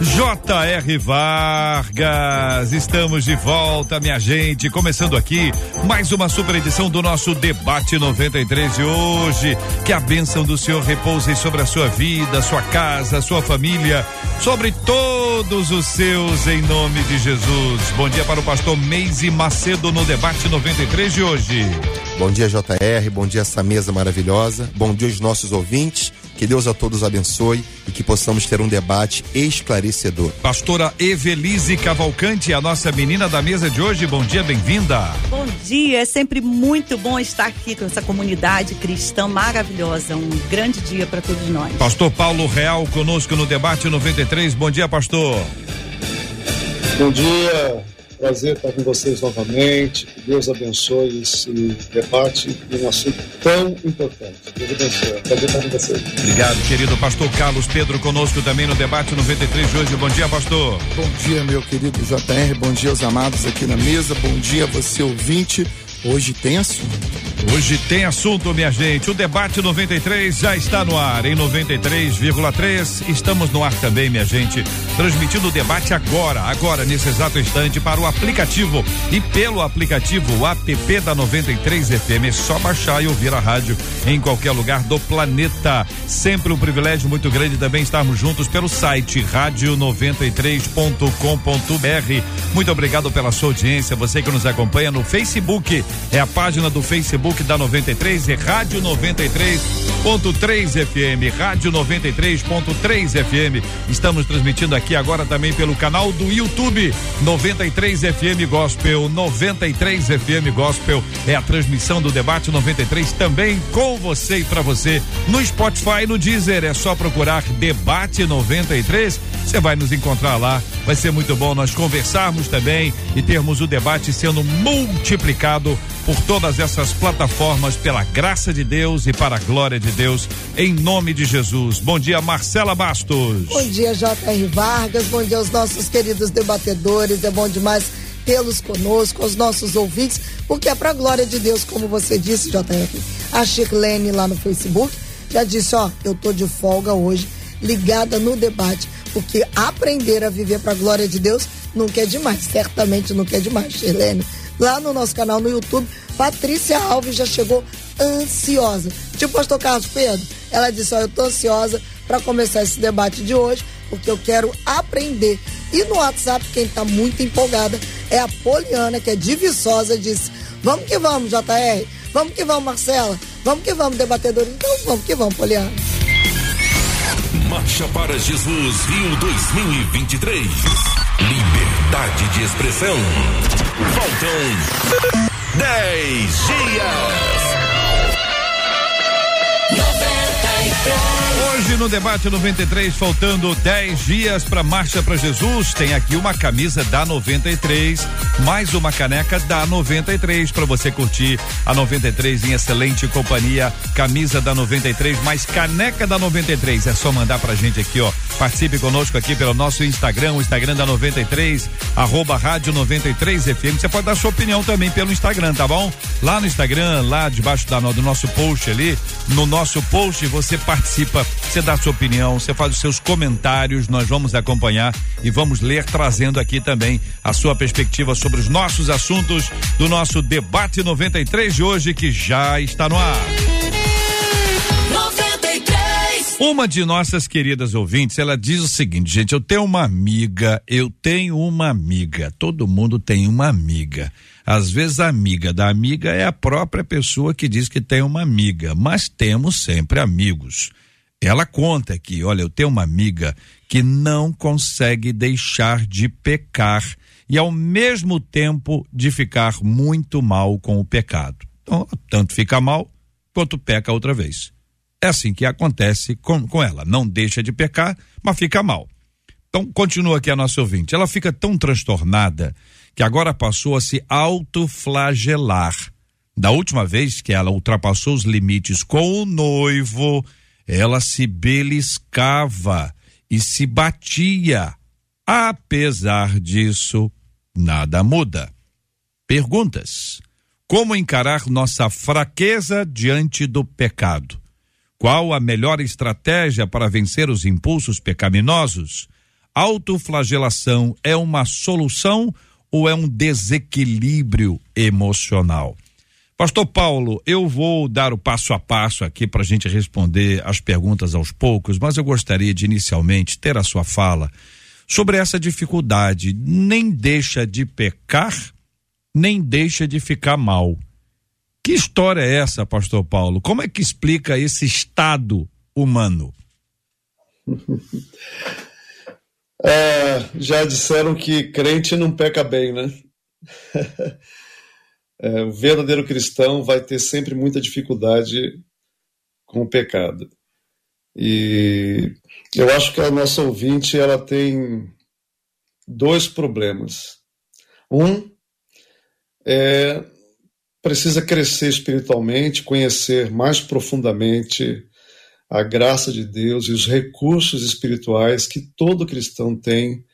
J.R. Vargas, estamos de volta, minha gente. Começando aqui mais uma super edição do nosso Debate 93 de hoje. Que a bênção do Senhor repouse sobre a sua vida, sua casa, sua família, sobre todos os seus, em nome de Jesus. Bom dia para o pastor Meise Macedo no Debate 93 de hoje. Bom dia, JR. Bom dia, essa mesa maravilhosa. Bom dia aos nossos ouvintes. Que Deus a todos abençoe e que possamos ter um debate esclarecedor. Pastora Evelise Cavalcante, a nossa menina da mesa de hoje. Bom dia, bem-vinda. Bom dia, é sempre muito bom estar aqui com essa comunidade cristã maravilhosa. Um grande dia para todos nós. Pastor Paulo Real conosco no debate 93. Bom dia, pastor. Bom dia, Prazer estar com vocês novamente. Que Deus abençoe esse debate de um assunto tão importante. Deus abençoe. Prazer estar com vocês. Obrigado, querido pastor Carlos Pedro, conosco também no debate 93 de hoje. Bom dia, pastor. Bom dia, meu querido JR. Bom dia aos amados aqui na mesa. Bom dia, você ouvinte. Hoje tem assunto. Hoje tem assunto, minha gente. O debate 93 já está no ar em 93,3. Estamos no ar também, minha gente, transmitindo o debate agora, agora nesse exato instante para o aplicativo e pelo aplicativo app da 93 FM. É só baixar e ouvir a rádio em qualquer lugar do planeta. Sempre um privilégio muito grande também estarmos juntos pelo site rádio93.com.br. Muito obrigado pela sua audiência. Você que nos acompanha no Facebook, é a página do Facebook da 93 é Rádio 93.3 FM, Rádio 93.3 FM. Estamos transmitindo aqui agora também pelo canal do YouTube 93 FM Gospel, 93 FM Gospel. É a transmissão do debate 93 também com você e para você no Spotify, no Deezer. É só procurar Debate 93. Você vai nos encontrar lá. Vai ser muito bom nós conversarmos também e termos o debate sendo multiplicado por todas essas plataformas, pela graça de Deus e para a glória de Deus, em nome de Jesus. Bom dia, Marcela Bastos. Bom dia, J.R. Vargas. Bom dia aos nossos queridos debatedores. É bom demais tê-los conosco, aos nossos ouvintes, porque é para a glória de Deus, como você disse, J.R. A Shirlene lá no Facebook já disse: Ó, eu tô de folga hoje, ligada no debate, porque aprender a viver para a glória de Deus nunca é demais, certamente nunca é demais, Shirlene lá no nosso canal no YouTube. Patrícia Alves já chegou ansiosa. Tipo o pastor Carlos Pedro, ela disse: Ó, eu tô ansiosa para começar esse debate de hoje, porque eu quero aprender. E no WhatsApp, quem tá muito empolgada é a Poliana, que é de Viçosa, disse: Vamos que vamos, JR. Vamos que vamos, Marcela. Vamos que vamos, debatedor. Então vamos que vamos, Poliana. Marcha para Jesus Rio 2023. Liberdade de expressão. Faltam 10 dias. Hoje no debate 93, faltando 10 dias para Marcha para Jesus, tem aqui uma camisa da 93, mais uma caneca da 93 para você curtir a 93 em excelente companhia. Camisa da 93, mais caneca da 93. É só mandar pra gente aqui, ó. Participe conosco aqui pelo nosso Instagram, o Instagram da 93, arroba rádio 93 FM. Você pode dar sua opinião também pelo Instagram, tá bom? Lá no Instagram, lá debaixo da, do nosso post ali, no nosso post você participa você dá sua opinião, você faz os seus comentários, nós vamos acompanhar e vamos ler, trazendo aqui também a sua perspectiva sobre os nossos assuntos do nosso debate 93 de hoje, que já está no ar. 93. Uma de nossas queridas ouvintes, ela diz o seguinte, gente, eu tenho uma amiga, eu tenho uma amiga, todo mundo tem uma amiga. Às vezes a amiga da amiga é a própria pessoa que diz que tem uma amiga, mas temos sempre amigos. Ela conta que, olha, eu tenho uma amiga que não consegue deixar de pecar e ao mesmo tempo de ficar muito mal com o pecado. Então, tanto fica mal quanto peca outra vez. É assim que acontece com, com ela. Não deixa de pecar, mas fica mal. Então, continua aqui a nossa ouvinte. Ela fica tão transtornada que agora passou a se autoflagelar. Da última vez que ela ultrapassou os limites com o noivo, ela se beliscava e se batia. Apesar disso, nada muda. Perguntas: Como encarar nossa fraqueza diante do pecado? Qual a melhor estratégia para vencer os impulsos pecaminosos? Autoflagelação é uma solução ou é um desequilíbrio emocional? Pastor Paulo, eu vou dar o passo a passo aqui para a gente responder as perguntas aos poucos, mas eu gostaria de inicialmente ter a sua fala sobre essa dificuldade. Nem deixa de pecar, nem deixa de ficar mal. Que história é essa, Pastor Paulo? Como é que explica esse estado humano? É, já disseram que crente não peca bem, né? É, o verdadeiro cristão vai ter sempre muita dificuldade com o pecado. E eu acho que a nossa ouvinte ela tem dois problemas. Um é precisa crescer espiritualmente, conhecer mais profundamente a graça de Deus e os recursos espirituais que todo cristão tem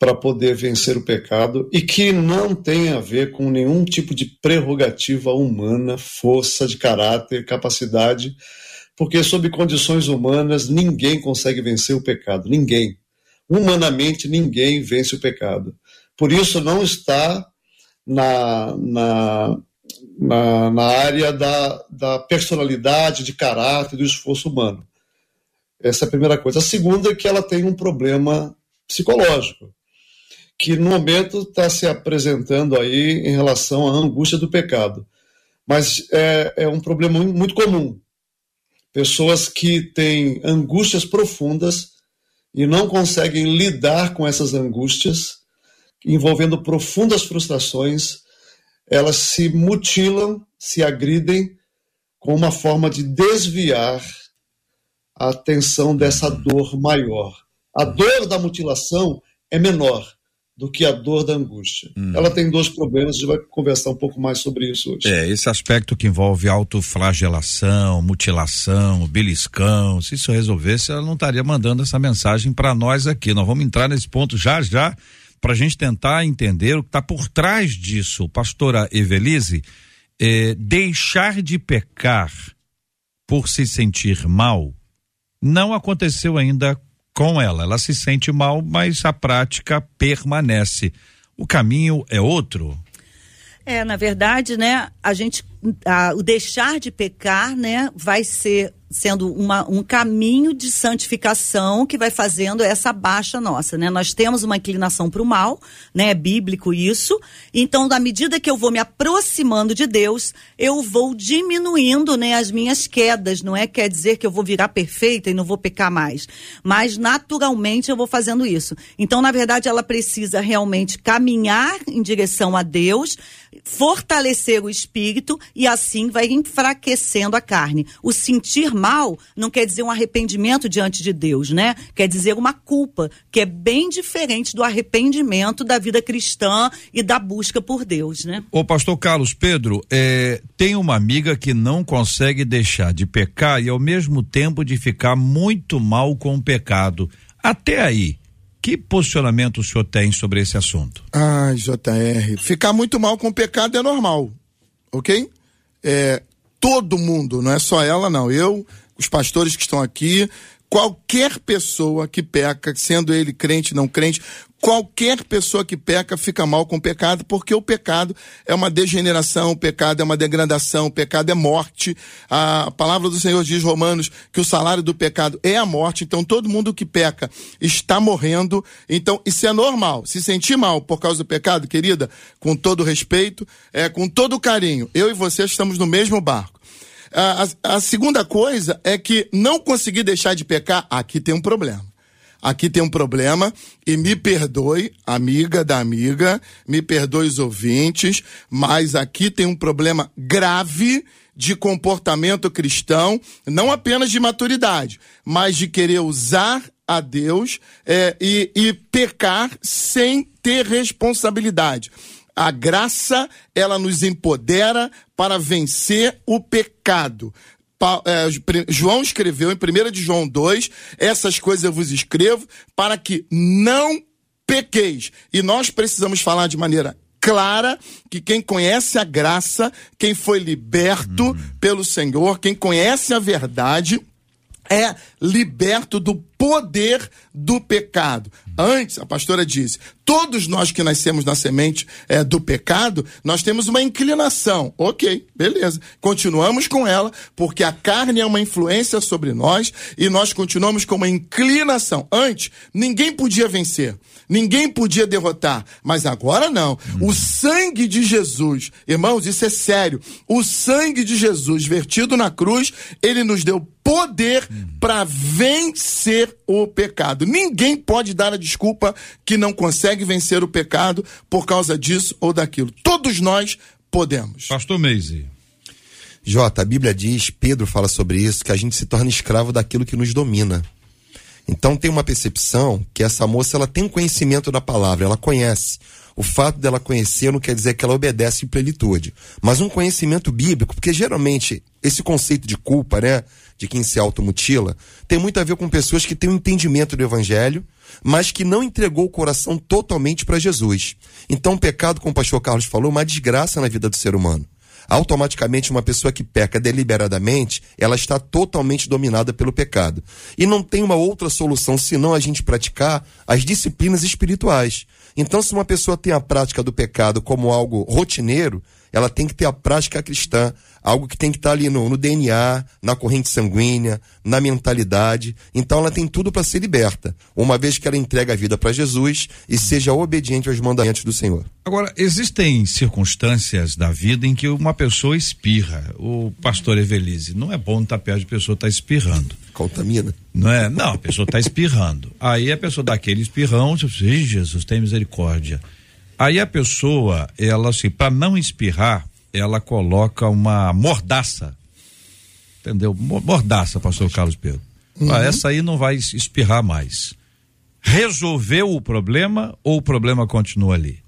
para poder vencer o pecado e que não tem a ver com nenhum tipo de prerrogativa humana, força de caráter, capacidade, porque sob condições humanas ninguém consegue vencer o pecado, ninguém. Humanamente ninguém vence o pecado. Por isso não está na, na na, na área da, da personalidade, de caráter, do esforço humano. Essa é a primeira coisa. A segunda é que ela tem um problema psicológico, que no momento está se apresentando aí em relação à angústia do pecado. Mas é, é um problema muito comum. Pessoas que têm angústias profundas e não conseguem lidar com essas angústias, envolvendo profundas frustrações, elas se mutilam, se agridem com uma forma de desviar a atenção dessa dor maior. A dor da mutilação é menor do que a dor da angústia. Hum. Ela tem dois problemas, a gente vai conversar um pouco mais sobre isso hoje. É, esse aspecto que envolve autoflagelação, mutilação, beliscão, se isso resolvesse, ela não estaria mandando essa mensagem para nós aqui. Nós vamos entrar nesse ponto já já para a gente tentar entender o que está por trás disso. Pastora Evelise, é, deixar de pecar por se sentir mal não aconteceu ainda com ela. Ela se sente mal, mas a prática permanece. O caminho é outro? É, na verdade, né, a gente, a, o deixar de pecar, né, vai ser sendo uma, um caminho de santificação que vai fazendo essa baixa nossa, né? Nós temos uma inclinação para o mal, né? É bíblico isso. Então, na medida que eu vou me aproximando de Deus, eu vou diminuindo, né, as minhas quedas. Não é quer dizer que eu vou virar perfeita e não vou pecar mais, mas naturalmente eu vou fazendo isso. Então, na verdade, ela precisa realmente caminhar em direção a Deus, fortalecer o espírito e assim vai enfraquecendo a carne. O sentir mal não quer dizer um arrependimento diante de Deus, né? Quer dizer uma culpa, que é bem diferente do arrependimento da vida cristã e da busca por Deus, né? Ô pastor Carlos Pedro, é, tem uma amiga que não consegue deixar de pecar e ao mesmo tempo de ficar muito mal com o pecado. Até aí, que posicionamento o senhor tem sobre esse assunto? Ai, JR, ficar muito mal com o pecado é normal, ok? É, todo mundo, não é só ela, não. Eu, os pastores que estão aqui, qualquer pessoa que peca, sendo ele crente, não crente, qualquer pessoa que peca fica mal com o pecado, porque o pecado é uma degeneração, o pecado é uma degradação, o pecado é morte. A palavra do Senhor diz, Romanos, que o salário do pecado é a morte, então todo mundo que peca está morrendo. Então, isso é normal. Se sentir mal por causa do pecado, querida, com todo respeito, é, com todo carinho, eu e você estamos no mesmo barco. A, a, a segunda coisa é que não conseguir deixar de pecar, aqui tem um problema aqui tem um problema e me perdoe, amiga da amiga, me perdoe os ouvintes, mas aqui tem um problema grave de comportamento cristão, não apenas de maturidade, mas de querer usar a Deus é, e, e pecar sem ter responsabilidade. A graça, ela nos empodera para vencer o pecado. É, João escreveu em 1 de João 2, essas coisas eu vos escrevo para que não pequeis. E nós precisamos falar de maneira clara que quem conhece a graça, quem foi liberto uhum. pelo Senhor, quem conhece a verdade, é liberto do poder do pecado. Antes, a pastora disse, todos nós que nascemos na semente é, do pecado, nós temos uma inclinação. Ok, beleza. Continuamos com ela, porque a carne é uma influência sobre nós e nós continuamos com uma inclinação. Antes, ninguém podia vencer, ninguém podia derrotar, mas agora não. O sangue de Jesus, irmãos, isso é sério. O sangue de Jesus vertido na cruz, ele nos deu poder para vencer o pecado. Ninguém pode dar a desculpa que não consegue vencer o pecado por causa disso ou daquilo. Todos nós podemos. Pastor Meise. Jota, a Bíblia diz, Pedro fala sobre isso, que a gente se torna escravo daquilo que nos domina. Então tem uma percepção que essa moça ela tem um conhecimento da palavra, ela conhece. O fato dela conhecer não quer dizer que ela obedece em plenitude, mas um conhecimento bíblico, porque geralmente esse conceito de culpa, né, de quem se automutila, tem muito a ver com pessoas que têm um entendimento do evangelho, mas que não entregou o coração totalmente para Jesus. Então, o pecado, como o pastor Carlos falou, é uma desgraça na vida do ser humano. Automaticamente, uma pessoa que peca deliberadamente, ela está totalmente dominada pelo pecado. E não tem uma outra solução senão a gente praticar as disciplinas espirituais. Então, se uma pessoa tem a prática do pecado como algo rotineiro, ela tem que ter a prática cristã, algo que tem que estar ali no, no DNA, na corrente sanguínea, na mentalidade. Então ela tem tudo para ser liberta, uma vez que ela entrega a vida para Jesus e seja obediente aos mandamentos do Senhor. Agora, existem circunstâncias da vida em que uma pessoa espirra. O pastor Evelise, não é bom estar perto de pessoa estar tá espirrando. Contamina. Não é? Não, a pessoa está espirrando. Aí a pessoa dá aquele espirrão, diz, Jesus, tem misericórdia. Aí a pessoa, ela assim, para não espirrar, ela coloca uma mordaça. Entendeu? Mordaça, pastor Carlos Pedro. Uhum. Ah, essa aí não vai espirrar mais. Resolveu o problema ou o problema continua ali?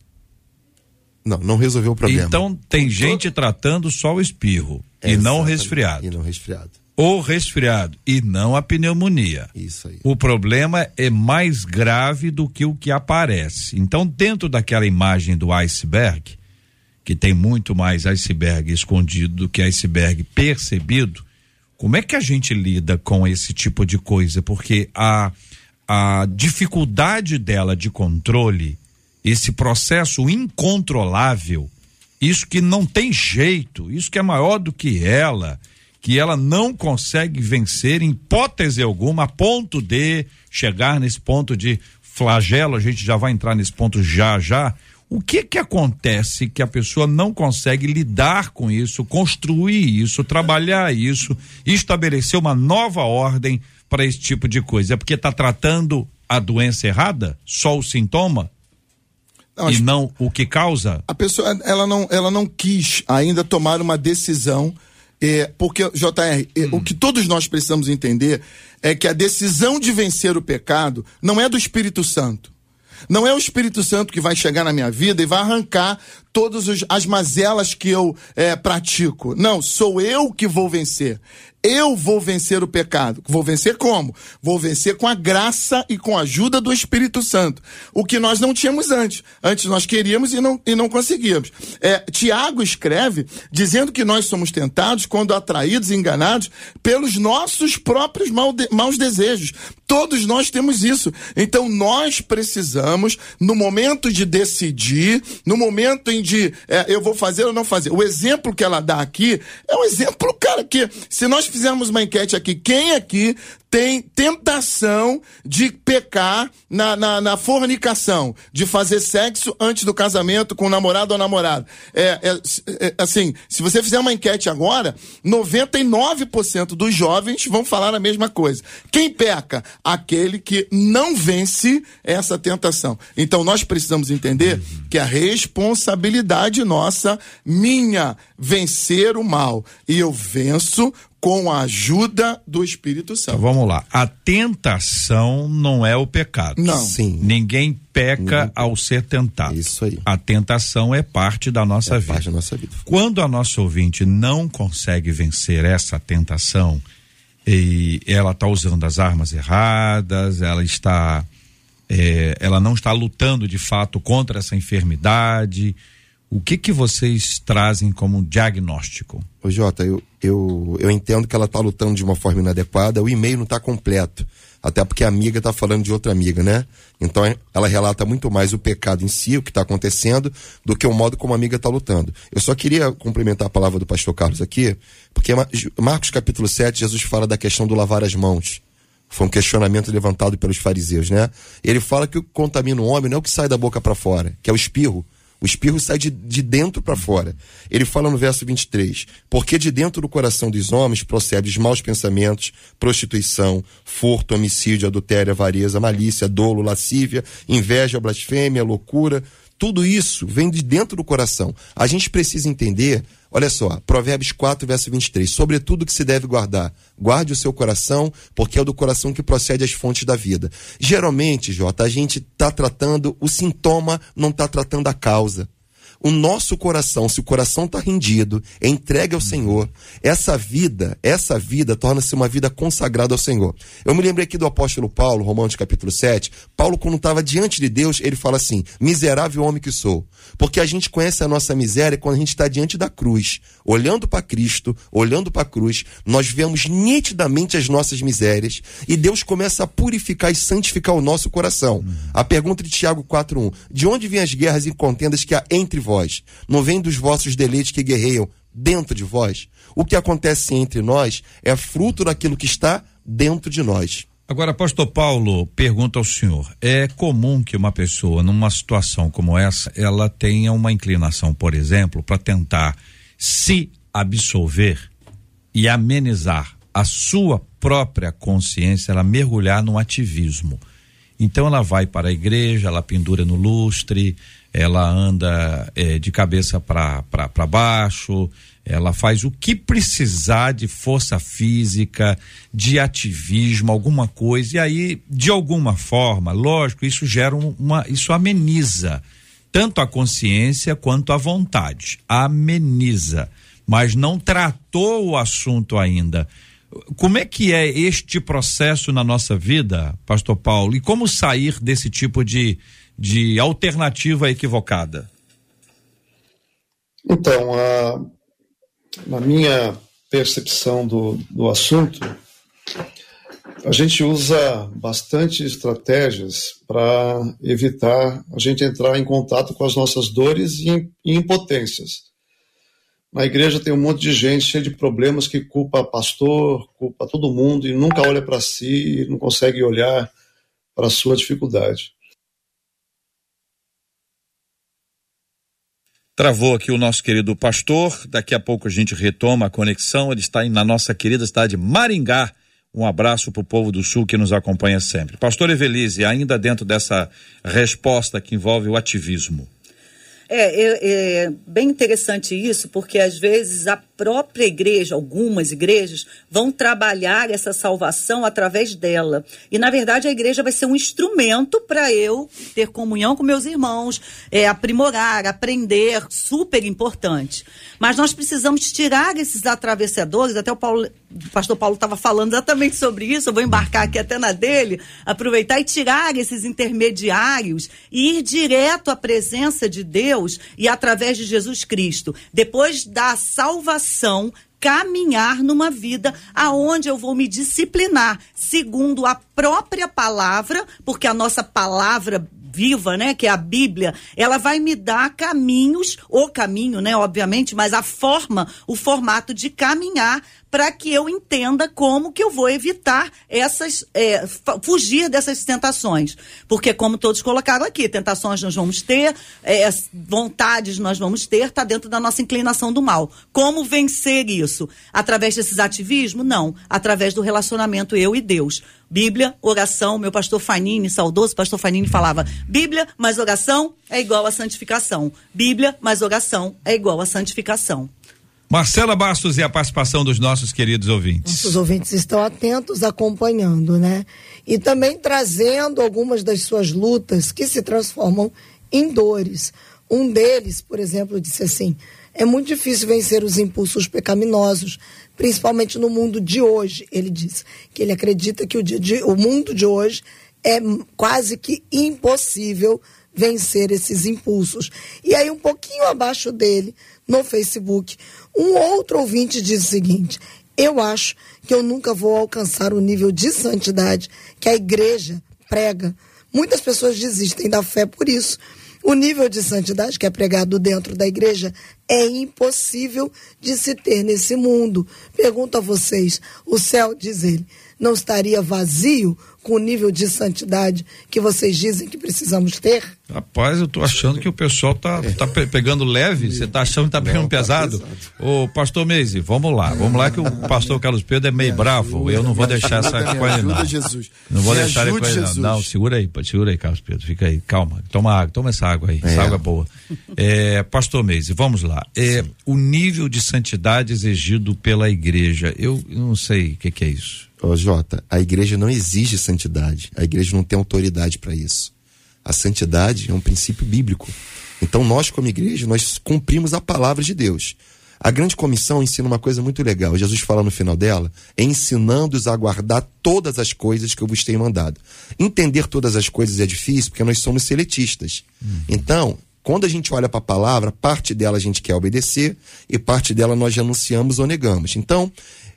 Não, não resolveu o problema. Então tem gente tratando só o espirro e não resfriado. E não resfriado ou resfriado e não a pneumonia. Isso aí. O problema é mais grave do que o que aparece. Então, dentro daquela imagem do iceberg, que tem muito mais iceberg escondido do que iceberg percebido, como é que a gente lida com esse tipo de coisa? Porque a, a dificuldade dela de controle, esse processo incontrolável, isso que não tem jeito, isso que é maior do que ela, que ela não consegue vencer em hipótese alguma, a ponto de chegar nesse ponto de flagelo, a gente já vai entrar nesse ponto já já. O que que acontece que a pessoa não consegue lidar com isso, construir isso, trabalhar isso, estabelecer uma nova ordem para esse tipo de coisa? É porque está tratando a doença errada? Só o sintoma? Não, e não o que causa? A pessoa ela não, ela não quis ainda tomar uma decisão é, porque, JR, é, hum. o que todos nós precisamos entender é que a decisão de vencer o pecado não é do Espírito Santo. Não é o Espírito Santo que vai chegar na minha vida e vai arrancar todas as mazelas que eu é, pratico. Não, sou eu que vou vencer. Eu vou vencer o pecado. Vou vencer como? Vou vencer com a graça e com a ajuda do Espírito Santo. O que nós não tínhamos antes. Antes nós queríamos e não, e não conseguíamos. É, Tiago escreve dizendo que nós somos tentados quando atraídos e enganados pelos nossos próprios mal de, maus desejos. Todos nós temos isso. Então nós precisamos, no momento de decidir, no momento em de é, eu vou fazer ou não fazer. O exemplo que ela dá aqui é um exemplo, cara, que se nós fizermos uma enquete aqui, quem aqui tem tentação de pecar na, na, na, fornicação, de fazer sexo antes do casamento com o namorado ou namorada. É, é, é, assim, se você fizer uma enquete agora, 99% dos jovens vão falar a mesma coisa. Quem peca? Aquele que não vence essa tentação. Então nós precisamos entender que a responsabilidade nossa, minha, vencer o mal. E eu venço com a ajuda do Espírito Santo. Então, vamos lá. A tentação não é o pecado. Não. Sim. Ninguém peca Ninguém- ao ser tentado. Isso aí. A tentação é parte da nossa É vida. parte da nossa vida. Quando a nossa ouvinte não consegue vencer essa tentação e ela está usando as armas erradas, ela está, eh, ela não está lutando de fato contra essa enfermidade, o que que vocês trazem como diagnóstico? Ô Jota, eu, eu, eu entendo que ela está lutando de uma forma inadequada, o e-mail não está completo. Até porque a amiga está falando de outra amiga, né? Então é- ela relata muito mais o pecado em si, o que está acontecendo, do que o modo como a amiga está lutando. Eu só queria complementar a palavra do pastor Carlos aqui, porque Ma- Marcos capítulo 7, Jesus fala da questão do lavar as mãos. Foi um questionamento levantado pelos fariseus, né? Ele fala que o que contamina o homem não é o que sai da boca para fora, que é o espirro. O espirro sai de, de dentro para fora. Ele fala no verso 23: Porque de dentro do coração dos homens procedem os maus pensamentos, prostituição, furto, homicídio, adultério, avareza, malícia, dolo, lascívia, inveja, blasfêmia, loucura. Tudo isso vem de dentro do coração. A gente precisa entender, olha só, Provérbios 4, verso 23. Sobretudo que se deve guardar. Guarde o seu coração, porque é do coração que procede as fontes da vida. Geralmente, Jota, a gente está tratando o sintoma, não está tratando a causa o nosso coração, se o coração está rendido, é entregue ao Senhor, essa vida, essa vida torna-se uma vida consagrada ao Senhor. Eu me lembrei aqui do apóstolo Paulo, Romanos capítulo 7. Paulo, quando estava diante de Deus, ele fala assim: miserável homem que sou. Porque a gente conhece a nossa miséria quando a gente está diante da cruz, olhando para Cristo, olhando para a cruz, nós vemos nitidamente as nossas misérias e Deus começa a purificar e santificar o nosso coração. A pergunta de Tiago 4:1, de onde vêm as guerras e contendas que há entre vós? Não vem dos vossos deleites que guerreiam dentro de vós? O que acontece entre nós é fruto daquilo que está dentro de nós. Agora, pastor Paulo pergunta ao senhor: é comum que uma pessoa, numa situação como essa, ela tenha uma inclinação, por exemplo, para tentar se absolver e amenizar a sua própria consciência, ela mergulhar no ativismo. Então ela vai para a igreja, ela pendura no lustre, ela anda eh, de cabeça para baixo, ela faz o que precisar de força física, de ativismo, alguma coisa, e aí, de alguma forma, lógico, isso gera um- uma. Isso ameniza tanto a consciência quanto a vontade. Ameniza. Mas não tratou o assunto ainda. Como é que é este processo na nossa vida, Pastor Paulo? E como sair desse tipo de, de alternativa equivocada? Então, a, na minha percepção do, do assunto, a gente usa bastante estratégias para evitar a gente entrar em contato com as nossas dores e, im- impotências. Na igreja tem um monte de gente cheia de problemas que culpa pastor, culpa todo mundo e nunca olha para si, e não consegue olhar para a sua dificuldade. Travou aqui o nosso querido pastor. Daqui a pouco a gente retoma a conexão. Ele está na nossa querida cidade de Maringá. Um abraço para o povo do Sul que nos acompanha sempre. Pastor Evelise, ainda dentro dessa resposta que envolve o ativismo. É, é, é bem interessante isso, porque às vezes a própria igreja, algumas igrejas, vão trabalhar essa salvação através dela. E, na verdade, a igreja vai ser um instrumento para eu ter comunhão com meus irmãos, é, aprimorar, aprender, super importante. Mas nós precisamos tirar esses atravessadores, até o, Paulo, o pastor Paulo estava falando exatamente sobre isso, eu vou embarcar aqui até na dele, aproveitar e tirar esses intermediários e ir direto à presença de Deus e através de Jesus Cristo. Depois da salvação, caminhar numa vida aonde eu vou me disciplinar segundo a própria palavra, porque a nossa palavra viva, né, que é a Bíblia, ela vai me dar caminhos, o caminho, né, obviamente, mas a forma, o formato de caminhar para que eu entenda como que eu vou evitar essas, é, fugir dessas tentações. Porque, como todos colocaram aqui, tentações nós vamos ter, é, vontades nós vamos ter, está dentro da nossa inclinação do mal. Como vencer isso? Através desses ativismos? Não. Através do relacionamento eu e Deus. Bíblia, oração, meu pastor Fanini, saudoso pastor Fanini falava: Bíblia mais oração é igual a santificação. Bíblia mais oração é igual a santificação. Marcela Bastos e a participação dos nossos queridos ouvintes. Nossos ouvintes estão atentos, acompanhando, né? E também trazendo algumas das suas lutas que se transformam em dores. Um deles, por exemplo, disse assim: é muito difícil vencer os impulsos pecaminosos, principalmente no mundo de hoje. Ele disse que ele acredita que o, de, o mundo de hoje é quase que impossível vencer esses impulsos. E aí, um pouquinho abaixo dele, no Facebook, um outro ouvinte diz o seguinte: Eu acho que eu nunca vou alcançar o nível de santidade que a igreja prega. Muitas pessoas desistem da fé por isso. O nível de santidade que é pregado dentro da igreja é impossível de se ter nesse mundo. Pergunto a vocês: o céu, diz ele, não estaria vazio com o nível de santidade que vocês dizem que precisamos ter? Rapaz, eu tô achando que o pessoal tá, tá pegando leve, você tá achando que tá pegando Não, tá pesado? Ô, pastor Meise, vamos lá, vamos lá que o pastor Carlos Pedro é meio bravo, eu não vou deixar essa coisa não. Jesus. Não vou me deixar ele com ele não. não. segura aí, segura aí, Carlos Pedro, fica aí, calma, toma água, toma essa água aí, é. essa água é boa. É, pastor Meise, vamos lá, é, o nível de santidade exigido pela igreja, eu não sei o que que é isso. Ô, Jota, a igreja não exige santidade. A igreja não tem autoridade para isso. A santidade é um princípio bíblico. Então, nós, como igreja, nós cumprimos a palavra de Deus. A grande comissão ensina uma coisa muito legal. Jesus fala no final dela: ensinando-os a guardar todas as coisas que eu vos tenho mandado. Entender todas as coisas é difícil porque nós somos seletistas. Uhum. Então, quando a gente olha para a palavra, parte dela a gente quer obedecer e parte dela nós anunciamos ou negamos. Então,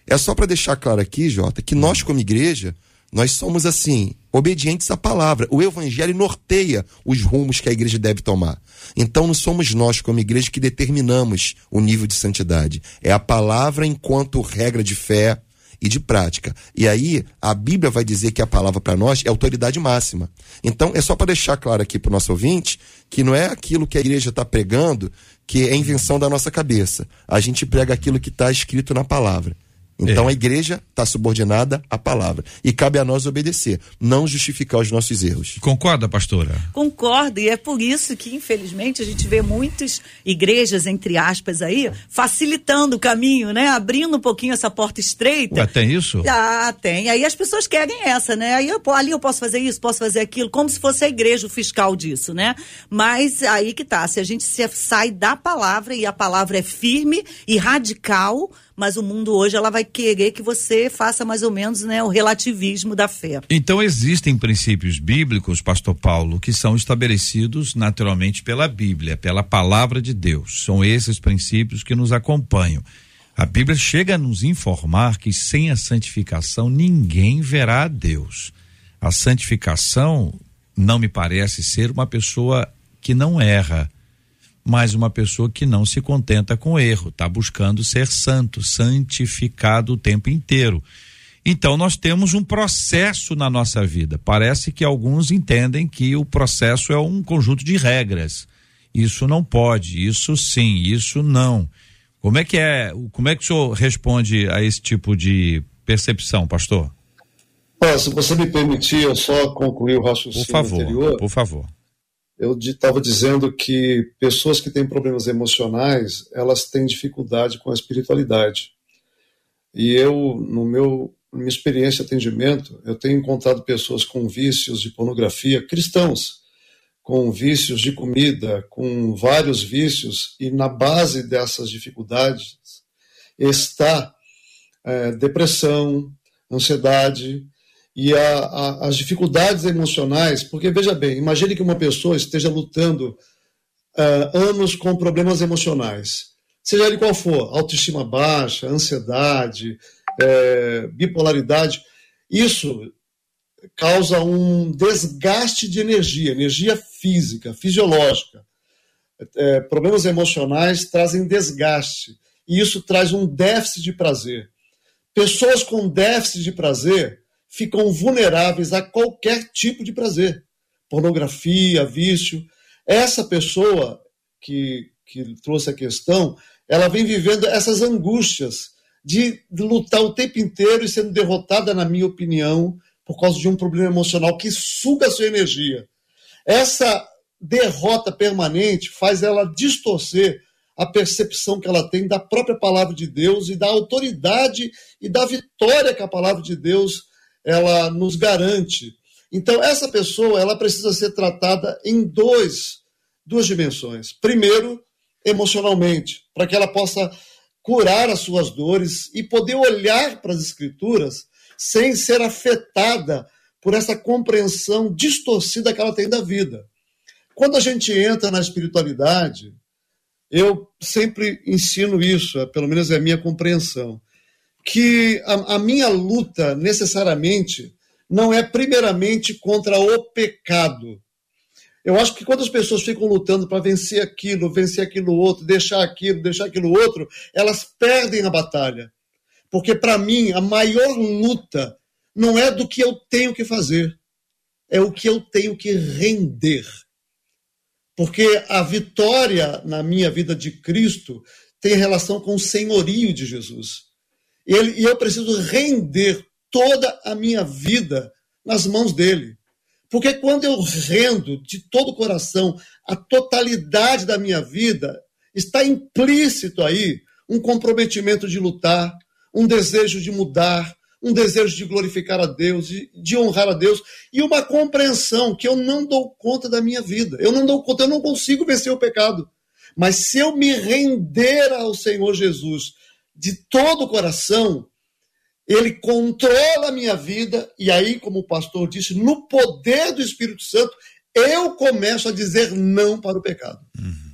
é só para deixar claro aqui, Jota, que nós, como igreja, nós somos assim, obedientes à palavra. O evangelho norteia os rumos que a igreja deve tomar. Então não somos nós, como igreja, que determinamos o nível de santidade. É a palavra enquanto regra de fé e de prática. E aí a Bíblia vai dizer que a palavra para nós é autoridade máxima. Então é só para deixar claro aqui para o nosso ouvinte que não é aquilo que a igreja está pregando que é invenção da nossa cabeça. A gente prega aquilo que está escrito na palavra. Então é. a igreja está subordinada à palavra. E cabe a nós obedecer, não justificar os nossos erros. Concorda, pastora? Concordo, e é por isso que, infelizmente, a gente vê muitas igrejas, entre aspas, aí, facilitando o caminho, né? Abrindo um pouquinho essa porta estreita. Ué, tem isso? Ah, tem. Aí as pessoas querem essa, né? Aí eu, ali eu posso fazer isso, posso fazer aquilo, como se fosse a igreja o fiscal disso, né? Mas aí que tá, se a gente se sai da palavra e a palavra é firme e radical, mas o mundo hoje ela vai querer que você faça mais ou menos né, o relativismo da fé. Então existem princípios bíblicos, pastor Paulo, que são estabelecidos naturalmente pela Bíblia, pela palavra de Deus. São esses princípios que nos acompanham. A Bíblia chega a nos informar que sem a santificação ninguém verá a Deus. A santificação não me parece ser uma pessoa que não erra, mas uma pessoa que não se contenta com erro, está buscando ser santo, santificado o tempo inteiro. Então nós temos um processo na nossa vida. Parece que alguns entendem que o processo é um conjunto de regras. Isso não pode, isso sim, isso não. Como é que é? Como é que o senhor responde a esse tipo de percepção, pastor? se você me permitir, eu só concluir o raciocínio por favor, anterior. Por favor eu estava dizendo que pessoas que têm problemas emocionais, elas têm dificuldade com a espiritualidade. E eu, no meu minha experiência de atendimento, eu tenho encontrado pessoas com vícios de pornografia, cristãos, com vícios de comida, com vários vícios, e na base dessas dificuldades está é, depressão, ansiedade, e a, a, as dificuldades emocionais, porque veja bem, imagine que uma pessoa esteja lutando uh, anos com problemas emocionais, seja ele qual for, autoestima baixa, ansiedade, é, bipolaridade, isso causa um desgaste de energia, energia física, fisiológica. É, problemas emocionais trazem desgaste e isso traz um déficit de prazer. Pessoas com déficit de prazer ficam vulneráveis a qualquer tipo de prazer. Pornografia, vício. Essa pessoa que, que trouxe a questão, ela vem vivendo essas angústias de, de lutar o tempo inteiro e sendo derrotada, na minha opinião, por causa de um problema emocional que suga a sua energia. Essa derrota permanente faz ela distorcer a percepção que ela tem da própria palavra de Deus e da autoridade e da vitória que a palavra de Deus ela nos garante. Então essa pessoa ela precisa ser tratada em dois duas dimensões. Primeiro, emocionalmente, para que ela possa curar as suas dores e poder olhar para as escrituras sem ser afetada por essa compreensão distorcida que ela tem da vida. Quando a gente entra na espiritualidade, eu sempre ensino isso, pelo menos é a minha compreensão, que a, a minha luta necessariamente não é primeiramente contra o pecado. Eu acho que quando as pessoas ficam lutando para vencer aquilo, vencer aquilo outro, deixar aquilo, deixar aquilo outro, elas perdem a batalha. Porque para mim a maior luta não é do que eu tenho que fazer, é o que eu tenho que render. Porque a vitória na minha vida de Cristo tem relação com o senhorio de Jesus. Ele, e eu preciso render toda a minha vida nas mãos dele. Porque quando eu rendo de todo o coração a totalidade da minha vida, está implícito aí um comprometimento de lutar, um desejo de mudar, um desejo de glorificar a Deus, de, de, honrar a Deus e uma compreensão que eu não dou conta da minha vida. Eu não dou conta, eu não consigo vencer o pecado. Mas se eu me render ao Senhor Jesus de todo o coração, ele controla a minha vida e aí, como o pastor disse, no poder do Espírito Santo, eu começo a dizer não para o pecado. Uhum.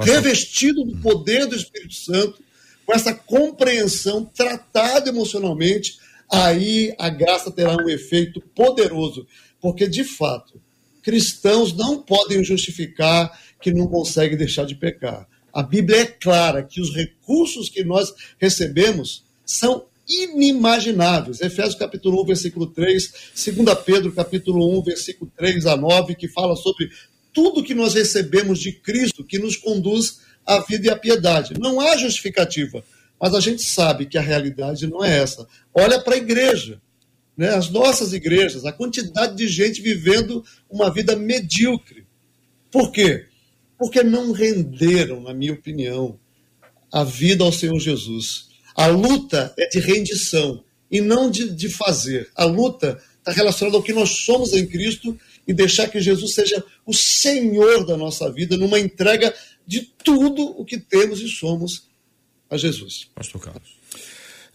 Revestido do poder do Espírito Santo, com essa compreensão, tratado emocionalmente, aí a graça terá um efeito poderoso, porque de fato, cristãos não podem justificar que não conseguem deixar de pecar. A Bíblia é clara que os recursos que nós recebemos são inimagináveis. Efésios capítulo 1, versículo 3, 2 Pedro capítulo 1, versículo 3 a 9, que fala sobre tudo que nós recebemos de Cristo que nos conduz à vida e à piedade. Não há justificativa. Mas a gente sabe que a realidade não é essa. Olha para a igreja, né? as nossas igrejas, a quantidade de gente vivendo uma vida medíocre. Por quê? Porque não renderam, na minha opinião, a vida ao Senhor Jesus. A luta é de rendição e não de, de fazer. A luta está relacionada ao que nós somos em Cristo e deixar que Jesus seja o Senhor da nossa vida, numa entrega de tudo o que temos e somos a Jesus. Pastor Carlos.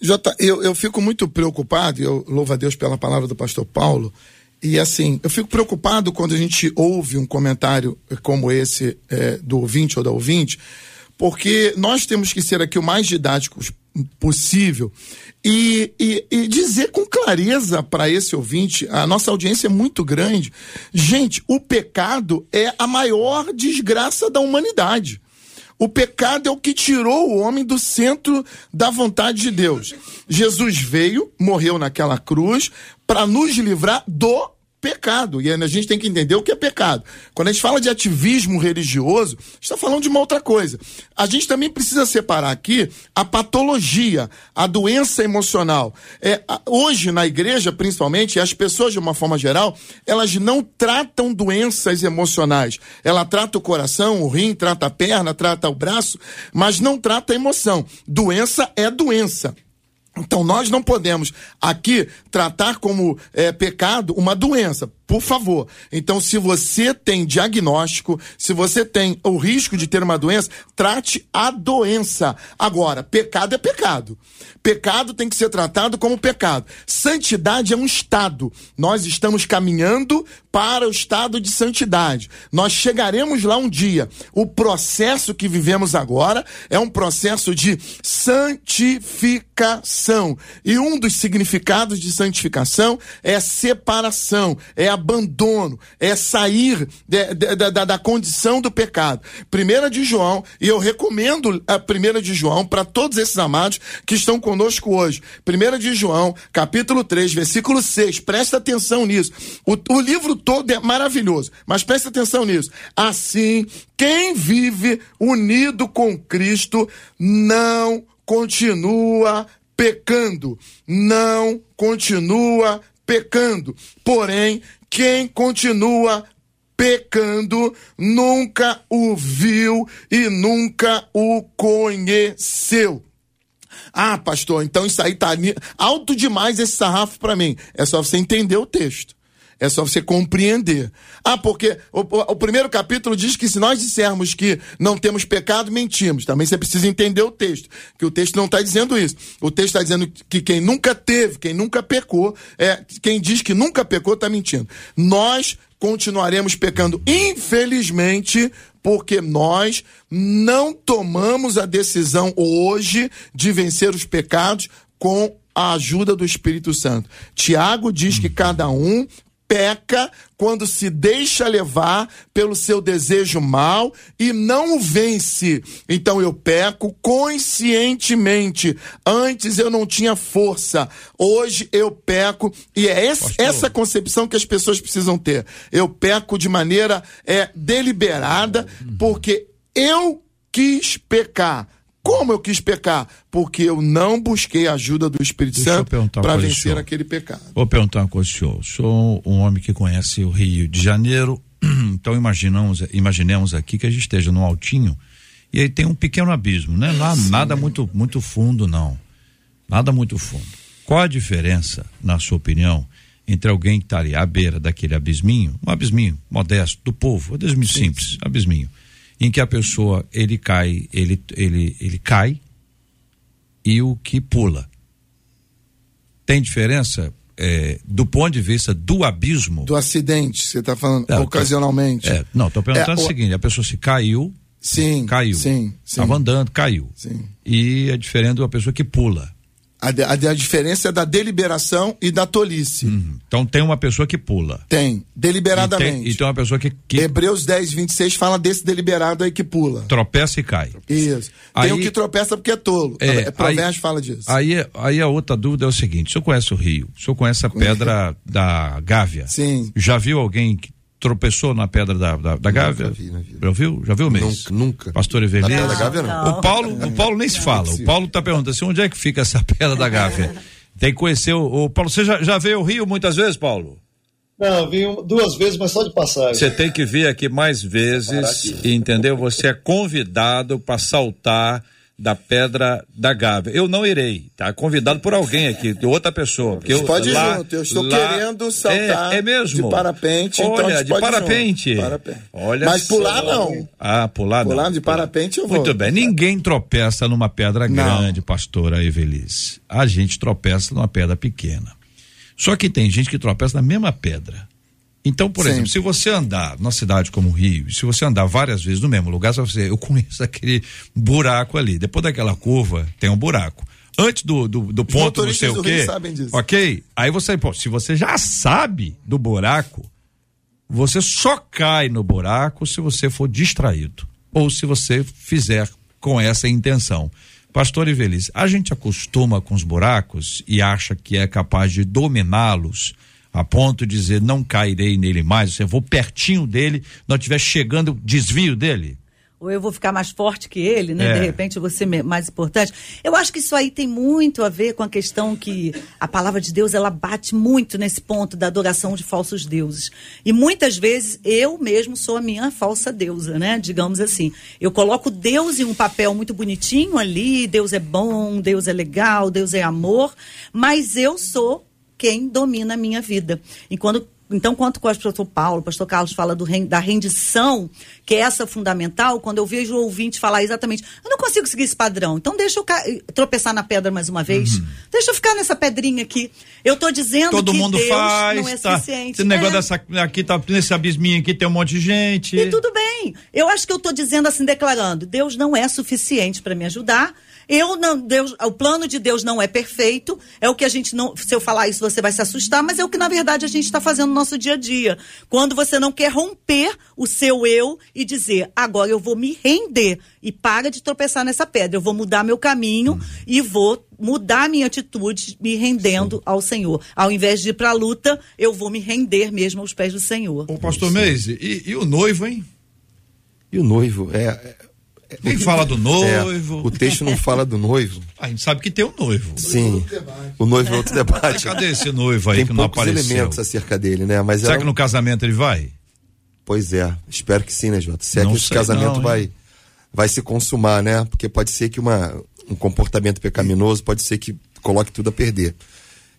Jota, eu, eu fico muito preocupado, e eu louvo a Deus pela palavra do pastor Paulo, e assim, eu fico preocupado quando a gente ouve um comentário como esse é, do ouvinte ou da ouvinte, porque nós temos que ser aqui o mais didáticos possível e, e, e dizer com clareza para esse ouvinte, a nossa audiência é muito grande, gente, o pecado é a maior desgraça da humanidade. O pecado é o que tirou o homem do centro da vontade de Deus. Jesus veio, morreu naquela cruz para nos livrar do pecado. E a gente tem que entender o que é pecado. Quando a gente fala de ativismo religioso, está falando de uma outra coisa. A gente também precisa separar aqui a patologia, a doença emocional. É, hoje, na igreja, principalmente, as pessoas, de uma forma geral, elas não tratam doenças emocionais. Ela trata o coração, o rim, trata a perna, trata o braço, mas não trata a emoção. Doença é doença. Então, nós não podemos aqui tratar como é, pecado uma doença por favor. Então, se você tem diagnóstico, se você tem o risco de ter uma doença, trate a doença. Agora, pecado é pecado. Pecado tem que ser tratado como pecado. Santidade é um estado. Nós estamos caminhando para o estado de santidade. Nós chegaremos lá um dia. O processo que vivemos agora é um processo de santificação. E um dos significados de santificação é separação, é abandono, é sair de, de, de, da, da condição do pecado. Primeira de João, e eu recomendo a primeira de João para todos esses amados que estão conosco hoje. Primeira de João, capítulo 3, versículo 6. Presta atenção nisso. O, o livro todo é maravilhoso, mas presta atenção nisso. Assim, quem vive unido com Cristo não continua pecando, não continua pecando. Porém, quem continua pecando, nunca o viu e nunca o conheceu. Ah, pastor, então isso aí tá alto demais esse sarrafo para mim. É só você entender o texto. É só você compreender. Ah, porque o, o, primeiro capítulo diz que se nós dissermos que não temos pecado, mentimos. Também você precisa entender o texto. Que o texto não está dizendo isso. O texto está dizendo que quem nunca teve, quem nunca pecou, é quem diz que nunca pecou está mentindo. Nós continuaremos pecando, infelizmente, porque nós não tomamos a decisão hoje de vencer os pecados com a ajuda do Espírito Santo. Tiago diz que cada um peca quando se deixa levar pelo seu desejo mal e não o vence. Então eu peco conscientemente. Antes eu não tinha força, hoje eu peco e é esse, essa concepção que as pessoas precisam ter. Eu peco de maneira é deliberada porque eu quis pecar como eu quis pecar? Porque eu não busquei a ajuda do Espírito Deixa Santo para vencer aquele pecado. Vou perguntar uma coisa, senhor. Sou um homem que conhece o Rio de Janeiro, então imaginamos, imaginemos aqui que a gente esteja no altinho e aí tem um pequeno abismo, né? Lá Sim. nada muito muito fundo não. Nada muito fundo. Qual a diferença, na sua opinião, entre alguém que está ali à beira daquele abisminho, um abisminho modesto do povo, um abisminho Sim. simples, abisminho, em que a pessoa ele cai, ele, ele, ele cai e o que pula. Tem diferença é, do ponto de vista do abismo? Do acidente, você está falando é, ocasionalmente. É, não, estou perguntando é, o seguinte: a pessoa se caiu. Sim. Caiu. Sim. Estava andando, caiu. Sim. E é diferente de uma pessoa que pula. A, a, a, diferença é da deliberação e da tolice. Uhum. Então tem uma pessoa que pula. Tem, deliberadamente. E tem, e tem uma pessoa que, que, Hebreus 10, 26 fala desse deliberado aí que pula. Tropeça e cai. Isso. Aí, tem um que tropeça porque é tolo. É, é Provérbios fala disso. Aí, aí a outra dúvida é o seguinte: o senhor conhece o rio? O senhor conhece a pedra da Gávea? Sim. Já viu alguém que tropeçou na pedra da, da, da Gávea? Já viu? Já viu mesmo? Nunca. nunca. Pastor Evelino? Na pedra da Gávea não. O Paulo, o Paulo nem se fala. O Paulo está perguntando assim, onde é que fica essa pedra da Gávea? Tem que conhecer o, o Paulo. Você já, já veio ao Rio muitas vezes, Paulo? Não, vim duas vezes, mas só de passagem. Você tem que vir aqui mais vezes, aqui. entendeu? Você é convidado para saltar da Pedra da Gávea. Eu não irei, tá? Convidado por alguém aqui, de outra pessoa. Porque eu, pode ir lá, junto, eu estou lá, querendo saltar é, é mesmo? de parapente. Então Olha, então de parapente. parapente. Olha Mas só. pular não. Ah, pular, pular não. de parapente eu vou. Muito bem, ninguém tropeça numa pedra não. grande, pastora Evelice. A gente tropeça numa pedra pequena. Só que tem gente que tropeça na mesma pedra. Então, por Sempre. exemplo, se você andar numa cidade como o Rio, se você andar várias vezes no mesmo lugar, você, eu conheço aquele buraco ali. Depois daquela curva, tem um buraco. Antes do, do, do ponto não sei o quê. Ok? Aí você, pô, se você já sabe do buraco, você só cai no buraco se você for distraído. Ou se você fizer com essa intenção. Pastor Ivelis, a gente acostuma com os buracos e acha que é capaz de dominá-los a ponto de dizer não cairei nele mais, eu vou pertinho dele, não estiver chegando desvio dele? Ou eu vou ficar mais forte que ele, né? É. De repente eu vou ser mais importante. Eu acho que isso aí tem muito a ver com a questão que a palavra de Deus ela bate muito nesse ponto da adoração de falsos deuses. E muitas vezes eu mesmo sou a minha falsa deusa, né? Digamos assim. Eu coloco Deus em um papel muito bonitinho ali, Deus é bom, Deus é legal, Deus é amor, mas eu sou quem domina a minha vida. E quando então, quanto o pastor Paulo, o pastor Carlos fala do, da rendição, que é essa fundamental, quando eu vejo o ouvinte falar exatamente, eu não consigo seguir esse padrão, então deixa eu tropeçar na pedra mais uma vez, uhum. deixa eu ficar nessa pedrinha aqui. Eu estou dizendo Todo que mundo Deus faz, não é tá, suficiente. Esse negócio é. dessa, aqui, tá, nesse abisminho aqui tem um monte de gente. E tudo bem. Eu acho que eu estou dizendo assim, declarando, Deus não é suficiente para me ajudar, eu não, Deus, o plano de Deus não é perfeito. É o que a gente não. Se eu falar isso, você vai se assustar, mas é o que, na verdade, a gente está fazendo no nosso dia a dia. Quando você não quer romper o seu eu e dizer, agora eu vou me render. E para de tropeçar nessa pedra. Eu vou mudar meu caminho hum. e vou mudar minha atitude me rendendo Sim. ao Senhor. Ao invés de ir para a luta, eu vou me render mesmo aos pés do Senhor. Ô, pastor Meise, e, e o noivo, hein? E o noivo? É, é nem fala do noivo. É, o texto não fala do noivo. A gente sabe que tem o um noivo. Sim. O noivo é outro debate. Cadê esse noivo aí tem que não apareceu? Tem elementos acerca dele, né? Mas Será que no casamento ele vai? Pois é, espero que sim, né, Jota? Se é que esse casamento não, vai, vai se consumar, né? Porque pode ser que uma, um comportamento pecaminoso pode ser que coloque tudo a perder.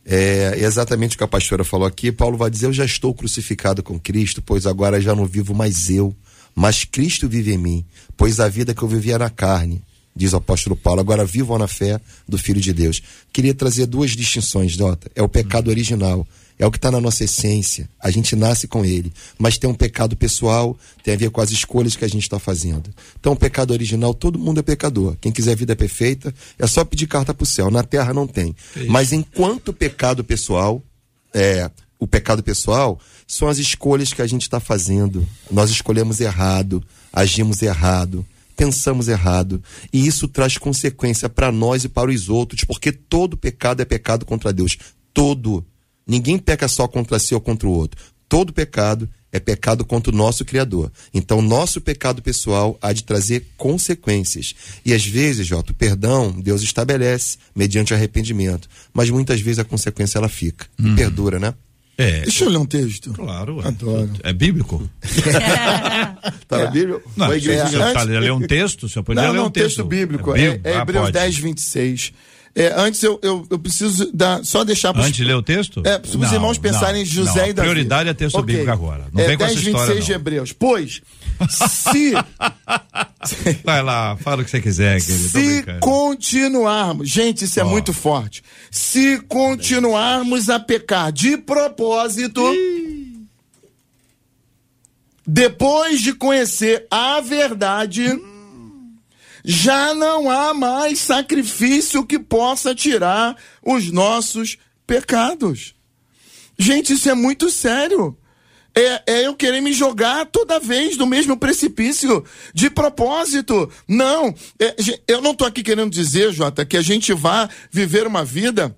É exatamente o que a pastora falou aqui. Paulo vai dizer: Eu já estou crucificado com Cristo, pois agora já não vivo mais eu, mas Cristo vive em mim, pois a vida que eu vivia na carne, diz o apóstolo Paulo, agora vivo na fé do Filho de Deus. Queria trazer duas distinções, Dota. É o pecado original, é o que está na nossa essência. A gente nasce com ele. Mas tem um pecado pessoal, tem a ver com as escolhas que a gente está fazendo. Então, o pecado original, todo mundo é pecador. Quem quiser vida perfeita, é só pedir carta para o céu. Na terra não tem. Mas enquanto pecado pessoal, é, o pecado pessoal são as escolhas que a gente está fazendo. Nós escolhemos errado, agimos errado, pensamos errado. E isso traz consequência para nós e para os outros, porque todo pecado é pecado contra Deus. Todo. Ninguém peca só contra si ou contra o outro. Todo pecado é pecado contra o nosso Criador. Então, nosso pecado pessoal há de trazer consequências. E às vezes, Jota, o perdão Deus estabelece mediante arrependimento. Mas muitas vezes a consequência ela fica. E perdura, né? É. Deixa eu ler um texto. Claro. é. Adoro. É bíblico? Tá na Bíblia? Não, a se igreja você antes- tá lendo um texto, você poderia Não, ler não, um texto, texto. bíblico. É, bíblico? é Ah, Hebreus pode. 10, 26. É, antes eu, eu, eu preciso dar, só deixar pros- Antes de ler o texto? É, para os Não, irmãos pensarem em não, José não. e Davi. Prioridade é texto Ok. bíblico agora. Não é, vem com 10, essa história, 26 de não. Hebreus. Pois, se, Vai lá, fala o que você quiser, querido. Se continuarmos, gente, isso é Ó. muito forte. Se continuarmos a pecar de propósito, depois de conhecer a verdade, já não há mais sacrifício que possa tirar os nossos pecados. Gente, isso é muito sério. É, é eu querer me jogar toda vez no mesmo precipício, de propósito. Não, é, eu não estou aqui querendo dizer, Jota, que a gente vá viver uma vida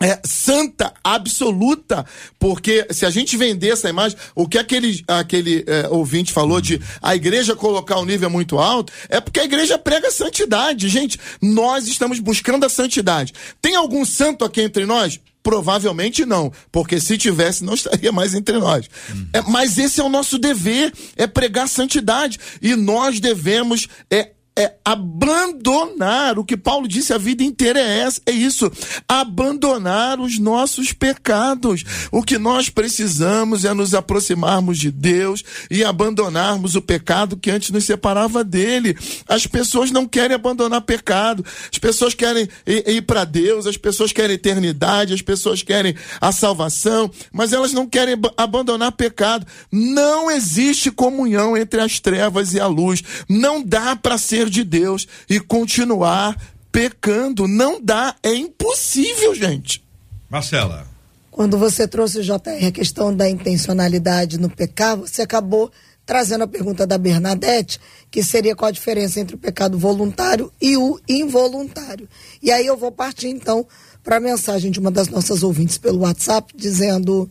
é, santa, absoluta, porque se a gente vender essa imagem, o que aquele, aquele é, ouvinte falou de a igreja colocar um nível muito alto, é porque a igreja prega santidade. Gente, nós estamos buscando a santidade. Tem algum santo aqui entre nós? Provavelmente não, porque se tivesse, não estaria mais entre nós. É, mas esse é o nosso dever, é pregar santidade. E nós devemos é, é abandonar o que Paulo disse a vida inteira é essa, é isso, abandonar os nossos pecados. O que nós precisamos é nos aproximarmos de Deus e abandonarmos o pecado que antes nos separava dele. As pessoas não querem abandonar pecado. As pessoas querem ir, ir para Deus, as pessoas querem eternidade, as pessoas querem a salvação, mas elas não querem ab- abandonar pecado. Não existe comunhão entre as trevas e a luz. Não dá para ser de Deus e continuar pecando. Não dá, é impossível, gente. Marcela. Quando você trouxe, JR, a questão da intencionalidade no pecar, você acabou trazendo a pergunta da Bernadette, que seria qual a diferença entre o pecado voluntário e o involuntário. E aí eu vou partir, então, para a mensagem de uma das nossas ouvintes pelo WhatsApp, dizendo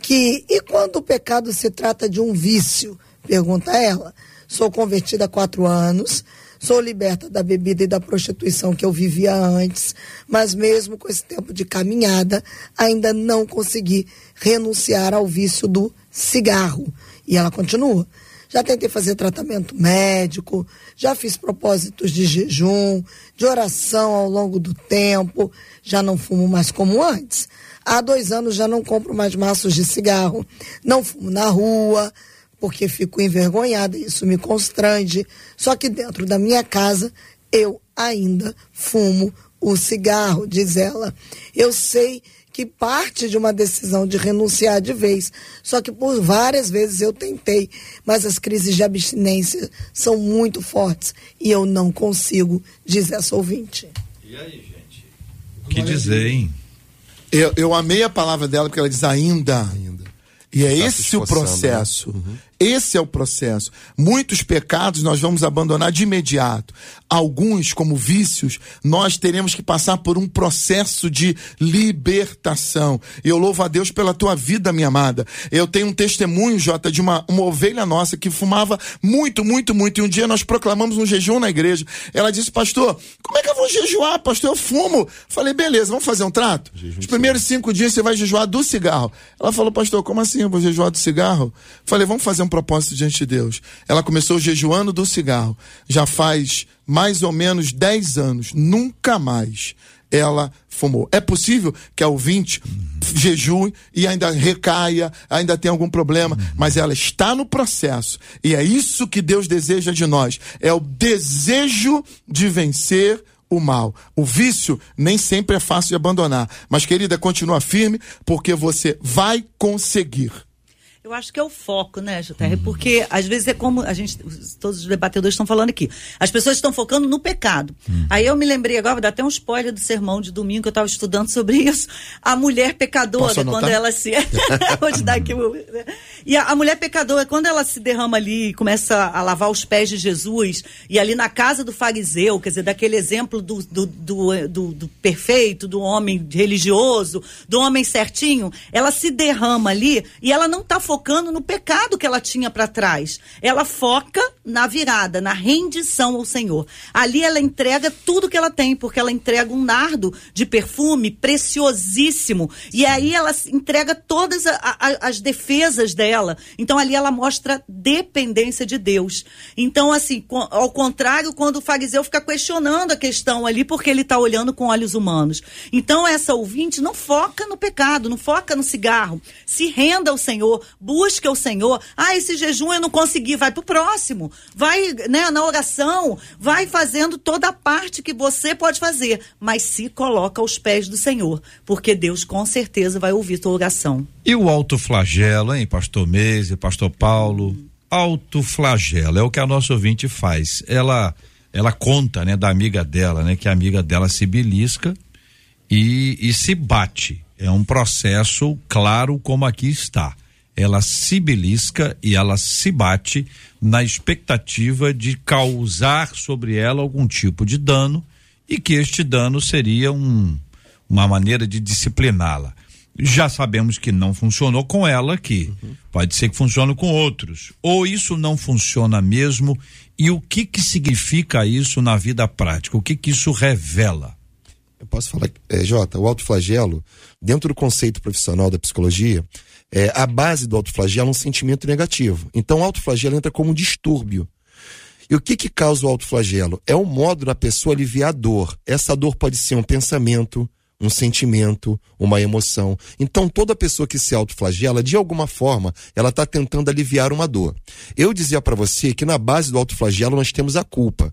que, e quando o pecado se trata de um vício? Pergunta ela. Sou convertida há quatro anos, sou liberta da bebida e da prostituição que eu vivia antes, mas mesmo com esse tempo de caminhada, ainda não consegui renunciar ao vício do cigarro. E ela continua. Já tentei fazer tratamento médico, já fiz propósitos de jejum, de oração ao longo do tempo, já não fumo mais como antes. Há dois anos já não compro mais maços de cigarro, não fumo na rua, porque fico envergonhada, isso me constrange. Só que dentro da minha casa eu ainda fumo o cigarro, diz ela. Eu sei que parte de uma decisão de renunciar de vez. Só que por várias vezes eu tentei, mas as crises de abstinência são muito fortes e eu não consigo, diz essa ouvinte. O que dizer, hein? Eu, eu amei a palavra dela porque ela diz ainda. Ainda. E é Tá se esse o esforçando, processo. né? Esse é o processo. Muitos pecados nós vamos abandonar de imediato. Alguns, como vícios, nós teremos que passar por um processo de libertação. Eu louvo a Deus pela tua vida, minha amada. Eu tenho um testemunho, Jota, de uma, uma ovelha nossa que fumava muito, muito, muito. E um dia nós proclamamos um jejum na igreja. Ela disse, pastor, como é que eu vou jejuar, pastor? Eu fumo. Falei, beleza, vamos fazer um trato? Os primeiros cinco dias você vai jejuar do cigarro. Ela falou, pastor, como assim eu vou jejuar do cigarro? Falei, vamos fazer um propósito diante de Deus. Ela começou jejuando do cigarro. Já faz mais ou menos 10 anos. Nunca mais ela fumou. É possível que a ouvinte jejue e ainda recaia, ainda tenha algum problema, mas ela está no processo. E é isso que Deus deseja de nós. É o desejo de vencer o mal. O vício nem sempre é fácil de abandonar. Mas, querida, continua firme, porque você vai conseguir. Eu acho que é o foco, né, JR? Porque às vezes é como a gente, todos os debatedores estão falando aqui. As pessoas estão focando no pecado. Hum. Aí eu me lembrei agora, vou dar até um spoiler do sermão de domingo que eu estava estudando sobre isso. A mulher pecadora, quando ela se. vou te dar aqui. E a, a, mulher pecadora, quando ela se derrama ali e começa a lavar os pés de Jesus, e ali na casa do fariseu, quer dizer, daquele exemplo do, do, do, do, do perfeito, do homem religioso, do homem certinho, ela se derrama ali e ela não está focando focando no pecado que ela tinha para trás. Ela foca na virada, na rendição ao Senhor. Ali ela entrega tudo que ela tem, porque ela entrega um nardo de perfume preciosíssimo. E aí ela entrega todas a, a, as defesas dela. Então ali ela mostra dependência de Deus. Então, assim, ao contrário, quando o fariseu fica questionando a questão ali, porque ele está olhando com olhos humanos. Então, essa ouvinte não foca no pecado, não foca no cigarro. Se renda ao Senhor, busca o Senhor. Ah, esse jejum eu não consegui, vai pro próximo. Vai, né, na oração, vai fazendo toda a parte que você pode fazer, mas se coloca aos pés do Senhor, porque Deus com certeza vai ouvir tua oração. E o autoflagelo, hein, pastor Meise, pastor Paulo? Autoflagelo é o que a nossa ouvinte faz. Ela ela conta, né, da amiga dela, né, que a amiga dela se belisca e, e se bate. É um processo claro como aqui está ela se belisca e ela se bate na expectativa de causar sobre ela algum tipo de dano e que este dano seria um, uma maneira de discipliná-la. Já sabemos que não funcionou com ela, que uhum. pode ser que funcione com outros. Ou isso não funciona mesmo e o que que significa isso na vida prática? O que que isso revela? Eu posso falar, é, Jota, o autoflagelo, dentro do conceito profissional da psicologia, é, a base do autoflagelo é um sentimento negativo. Então, o autoflagelo entra como um distúrbio. E o que que causa o autoflagelo? É o modo da pessoa aliviar a dor. Essa dor pode ser um pensamento, um sentimento, uma emoção. Então, toda pessoa que se autoflagela, de alguma forma, ela está tentando aliviar uma dor. Eu dizia para você que na base do autoflagelo nós temos a culpa.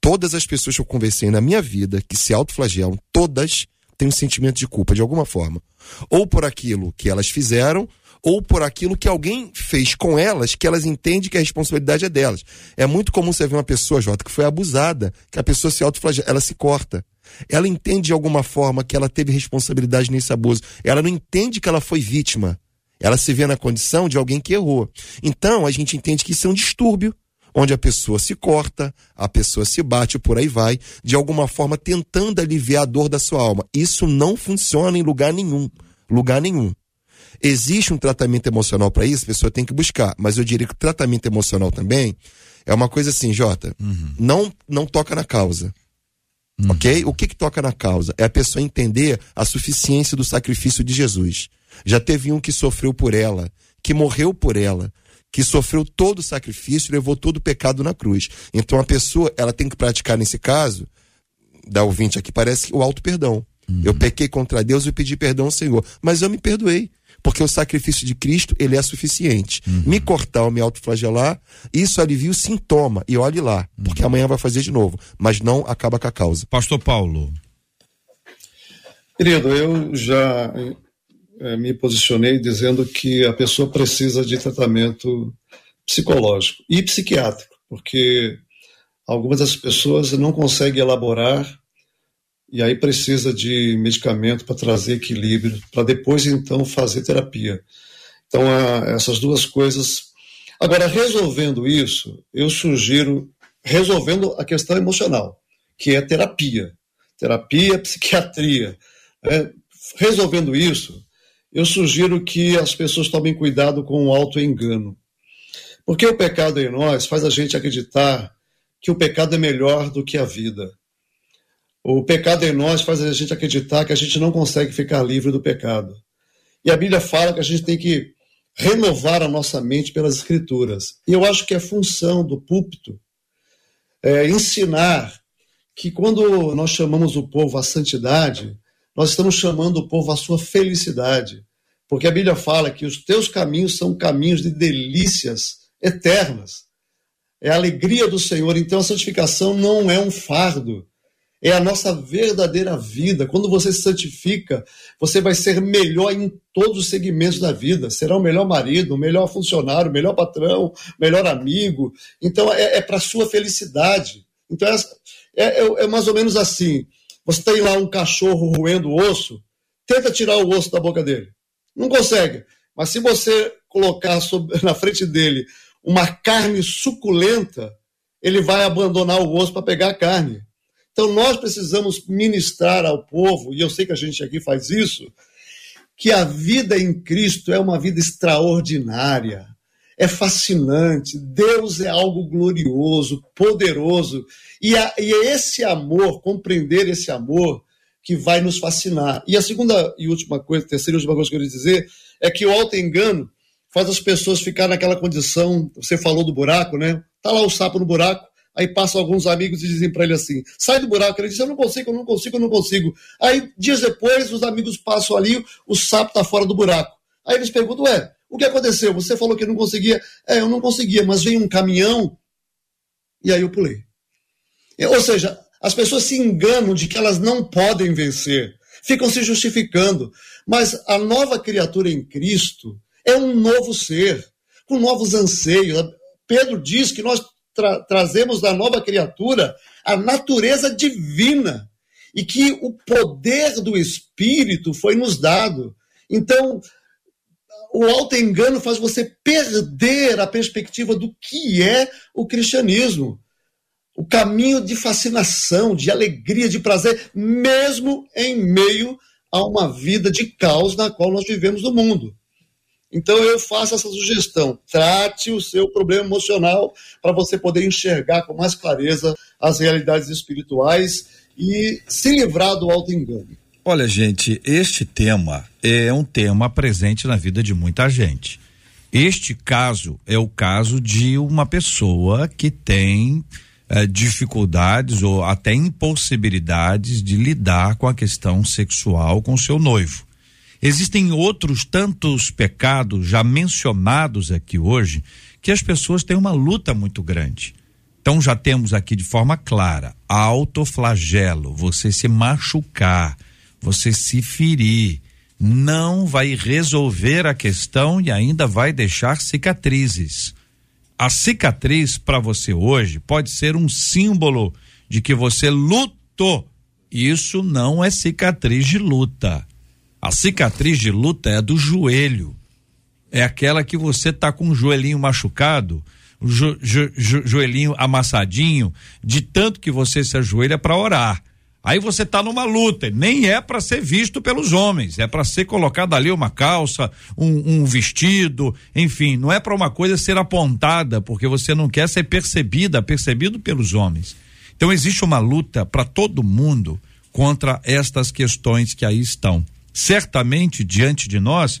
Todas as pessoas que eu conversei na minha vida que se autoflagelam, todas têm um sentimento de culpa, de alguma forma. Ou por aquilo que elas fizeram, ou por aquilo que alguém fez com elas, que elas entendem que a responsabilidade é delas. É muito comum você ver uma pessoa, Jota, que foi abusada, que a pessoa se autoflagela, ela se corta. Ela entende de alguma forma que ela teve responsabilidade nesse abuso. Ela não entende que ela foi vítima. Ela se vê na condição de alguém que errou. Então, a gente entende que isso é um distúrbio, onde a pessoa se corta, a pessoa se bate, por aí vai, de alguma forma tentando aliviar a dor da sua alma. Isso não funciona em lugar nenhum. Lugar nenhum. Existe um tratamento emocional para isso, a pessoa tem que buscar. Mas eu diria que o tratamento emocional também é uma coisa assim, Jota, uhum. não, não toca na causa. Uhum. Ok? O que, que toca na causa? É a pessoa entender a suficiência do sacrifício de Jesus. Já teve um que sofreu por ela, que morreu por ela, que sofreu todo o sacrifício e levou todo o pecado na cruz. Então a pessoa, ela tem que praticar nesse caso, da ouvinte aqui, parece o auto perdão. Uhum. Eu pequei contra Deus e pedi perdão ao Senhor, mas eu me perdoei porque o sacrifício de Cristo ele é suficiente. Uhum. Me cortar ou me autoflagelar, isso alivia o sintoma e olhe lá, uhum. porque amanhã vai fazer de novo, mas não acaba com a causa. Pastor Paulo. Querido, eu já me posicionei dizendo que a pessoa precisa de tratamento psicológico e psiquiátrico, porque algumas das pessoas não conseguem elaborar e aí precisa de medicamento para trazer equilíbrio, para depois então fazer terapia. Então, essas duas coisas. Agora, resolvendo isso, eu sugiro, resolvendo a questão emocional, que é terapia. Terapia, psiquiatria. É, resolvendo isso, eu sugiro que as pessoas tomem cuidado com o auto-engano. Porque o pecado em nós faz a gente acreditar que o pecado é melhor do que a vida. O pecado em nós faz a gente acreditar que a gente não consegue ficar livre do pecado. E a Bíblia fala que a gente tem que renovar a nossa mente pelas escrituras. E eu acho que é função do púlpito é, ensinar que quando nós chamamos o povo à santidade, nós estamos chamando o povo à sua felicidade. Porque a Bíblia fala que os teus caminhos são caminhos de delícias eternas. É a alegria do Senhor. Então a santificação não é um fardo, é a nossa verdadeira vida. Quando você se santifica, você vai ser melhor em todos os segmentos da vida. Será o melhor marido, o melhor funcionário, o melhor patrão, o melhor amigo. Então é, é para a sua felicidade. Então é, é, é, mais ou menos assim. Você tem lá um cachorro roendo osso, tenta tirar o osso da boca dele. Não consegue. Mas se você colocar sobre, na frente dele uma carne suculenta, ele vai abandonar o osso para pegar a carne. Então nós precisamos ministrar ao povo, e eu sei que a gente aqui faz isso, que a vida em Cristo é uma vida extraordinária, é fascinante, Deus é algo glorioso, poderoso, e, a, e é esse amor, compreender esse amor, que vai nos fascinar. E a segunda e última coisa, terceira e última coisa que eu queria dizer, é que o auto-engano faz as pessoas ficar naquela condição, você falou do buraco, né? Tá lá o sapo no buraco, Aí passam alguns amigos e dizem para ele assim: sai do buraco. Ele diz: eu não consigo, eu não consigo, eu não consigo. Aí, dias depois, os amigos passam ali, o sapo está fora do buraco. Aí eles perguntam: ué, o que aconteceu? Você falou que não conseguia. É, eu não conseguia, mas veio um caminhão e aí eu pulei. Ou seja, as pessoas se enganam de que elas não podem vencer, ficam se justificando. Mas a nova criatura em Cristo é um novo ser, com novos anseios. Pedro diz que nós tra trazemos da nova criatura a natureza divina e que o poder do Espírito foi nos dado. Então, o auto-engano faz você perder a perspectiva do que é o cristianismo. O caminho de fascinação, de alegria, de prazer, mesmo em meio a uma vida de caos na qual nós vivemos no mundo. Então eu faço essa sugestão: trate o seu problema emocional para você poder enxergar com mais clareza as realidades espirituais e se livrar do auto-engano. Olha, gente, este tema é um tema presente na vida de muita gente. Este caso é o caso de uma pessoa que tem eh, dificuldades ou até impossibilidades de lidar com a questão sexual com seu noivo. Existem outros tantos pecados já mencionados aqui hoje que as pessoas têm uma luta muito grande. Então já temos aqui de forma clara, autoflagelo, você se machucar, você se ferir, não vai resolver a questão e ainda vai deixar cicatrizes. A cicatriz para você hoje pode ser um símbolo de que você lutou. Isso não é cicatriz de luta. A cicatriz de luta é do joelho. É aquela que você tá com o joelhinho machucado, o jo, jo, jo, joelhinho amassadinho, de tanto que você se ajoelha para orar. Aí você tá numa luta, nem é para ser visto pelos homens, é para ser colocado ali uma calça, um, um vestido, enfim, não é para uma coisa ser apontada, porque você não quer ser percebida, percebido pelos homens. Então existe uma luta para todo mundo contra estas questões que aí estão certamente diante de nós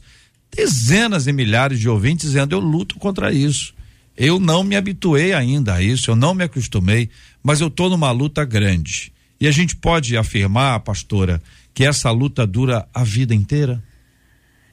dezenas e milhares de ouvintes dizendo: eu luto contra isso. Eu não me habituei ainda a isso, eu não me acostumei, mas eu estou numa luta grande. E a gente pode afirmar, pastora, que essa luta dura a vida inteira?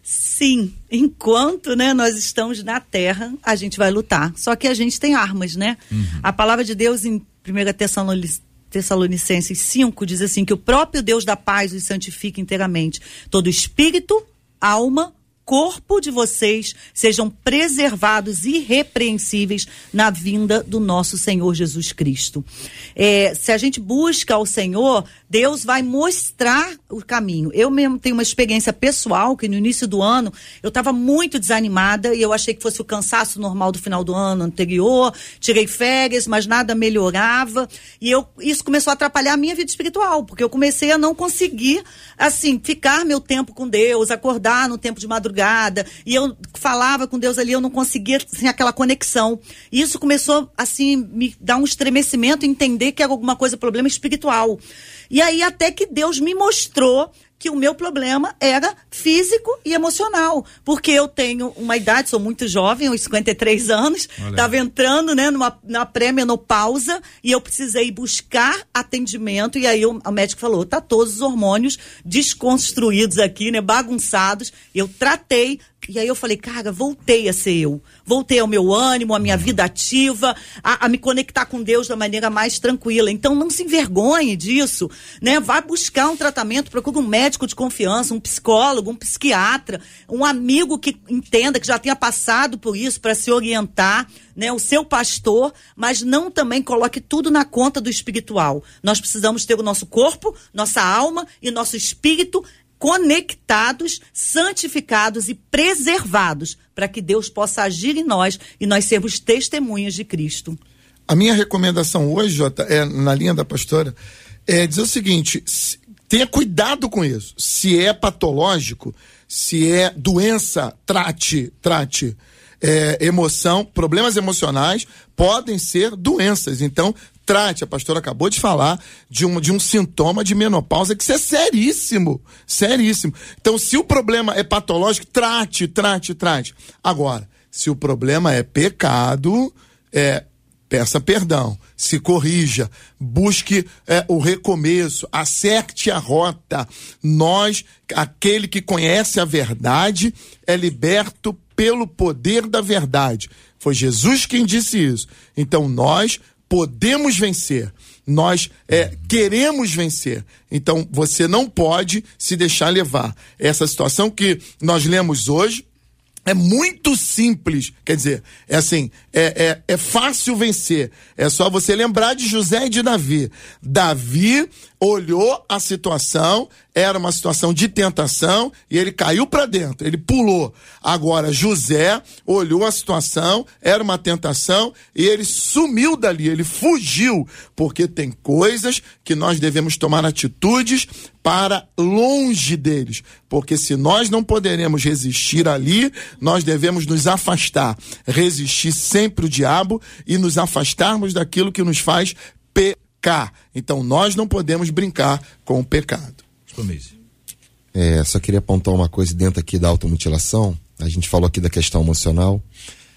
Sim, enquanto né, nós estamos na terra, a gente vai lutar. Só que a gente tem armas, né? Uhum. A palavra de Deus em 1 Tessalonicenses Tessalonicenses 5 diz assim: que o próprio Deus da paz os santifique inteiramente. Todo espírito, alma, corpo de vocês sejam preservados irrepreensíveis na vinda do nosso Senhor Jesus Cristo. É, se a gente busca o Senhor, Deus vai mostrar o caminho. Eu mesmo tenho uma experiência pessoal que no início do ano eu estava muito desanimada e eu achei que fosse o cansaço normal do final do ano anterior. Tirei férias, mas nada melhorava e eu isso começou a atrapalhar a minha vida espiritual, porque eu comecei a não conseguir assim ficar meu tempo com Deus, acordar no tempo de madrugada e eu falava com Deus ali, eu não conseguia assim, aquela conexão. E isso começou assim me dar um estremecimento, entender que era alguma coisa problema espiritual. E aí até que Deus me mostrou que o meu problema era físico e emocional, porque eu tenho uma idade, sou muito jovem, uns 53 anos, estava entrando, né, numa na pré-menopausa e eu precisei buscar atendimento e aí o, o médico falou, tá todos os hormônios desconstruídos aqui, né, bagunçados. Eu tratei, e aí eu falei, cara, voltei a ser eu. Voltei ao meu ânimo, à minha vida ativa, a, a, me conectar com Deus da maneira mais tranquila. Então não se envergonhe disso, né? Vai buscar um tratamento, procure um médico de confiança, um psicólogo, um psiquiatra, um amigo que entenda, que já tenha passado por isso para se orientar, né? O seu pastor, mas não também coloque tudo na conta do espiritual. Nós precisamos ter o nosso corpo, nossa alma e nosso espírito conectados, santificados e preservados, para que Deus possa agir em nós e nós sermos testemunhas de Cristo. A minha recomendação hoje, Jota, é na linha da pastora, é dizer o seguinte: se, tenha cuidado com isso. Se é patológico, se é doença, trate, trate. É, emoção, problemas emocionais podem ser doenças. Então, trate. A pastora acabou de falar de um, de um sintoma de menopausa, que isso é seríssimo. Seríssimo. Então, se o problema é patológico, trate, trate, trate. Agora, se o problema é pecado, é, peça perdão, se corrija, busque é, o recomeço, acerte a rota. Nós, aquele que conhece a verdade, é liberto pelo poder da verdade. Foi Jesus quem disse isso. Então nós podemos vencer, nós é, queremos vencer. Então você não pode se deixar levar. Essa situação que nós lemos hoje é muito simples, quer dizer, é assim, é, é, é fácil vencer. É só você lembrar de José e de Davi. Davi olhou a situação, era uma situação de tentação e ele caiu para dentro, ele pulou. Agora José olhou a situação, era uma tentação e ele sumiu dali, ele fugiu, porque tem coisas que nós devemos tomar atitudes para longe deles, porque se nós não poderemos resistir ali, nós devemos nos afastar, resistir sempre o diabo e nos afastarmos daquilo que nos faz pecar. Então nós não podemos brincar com o pecado. É, só queria apontar uma coisa dentro aqui da automutilação. A gente falou aqui da questão emocional,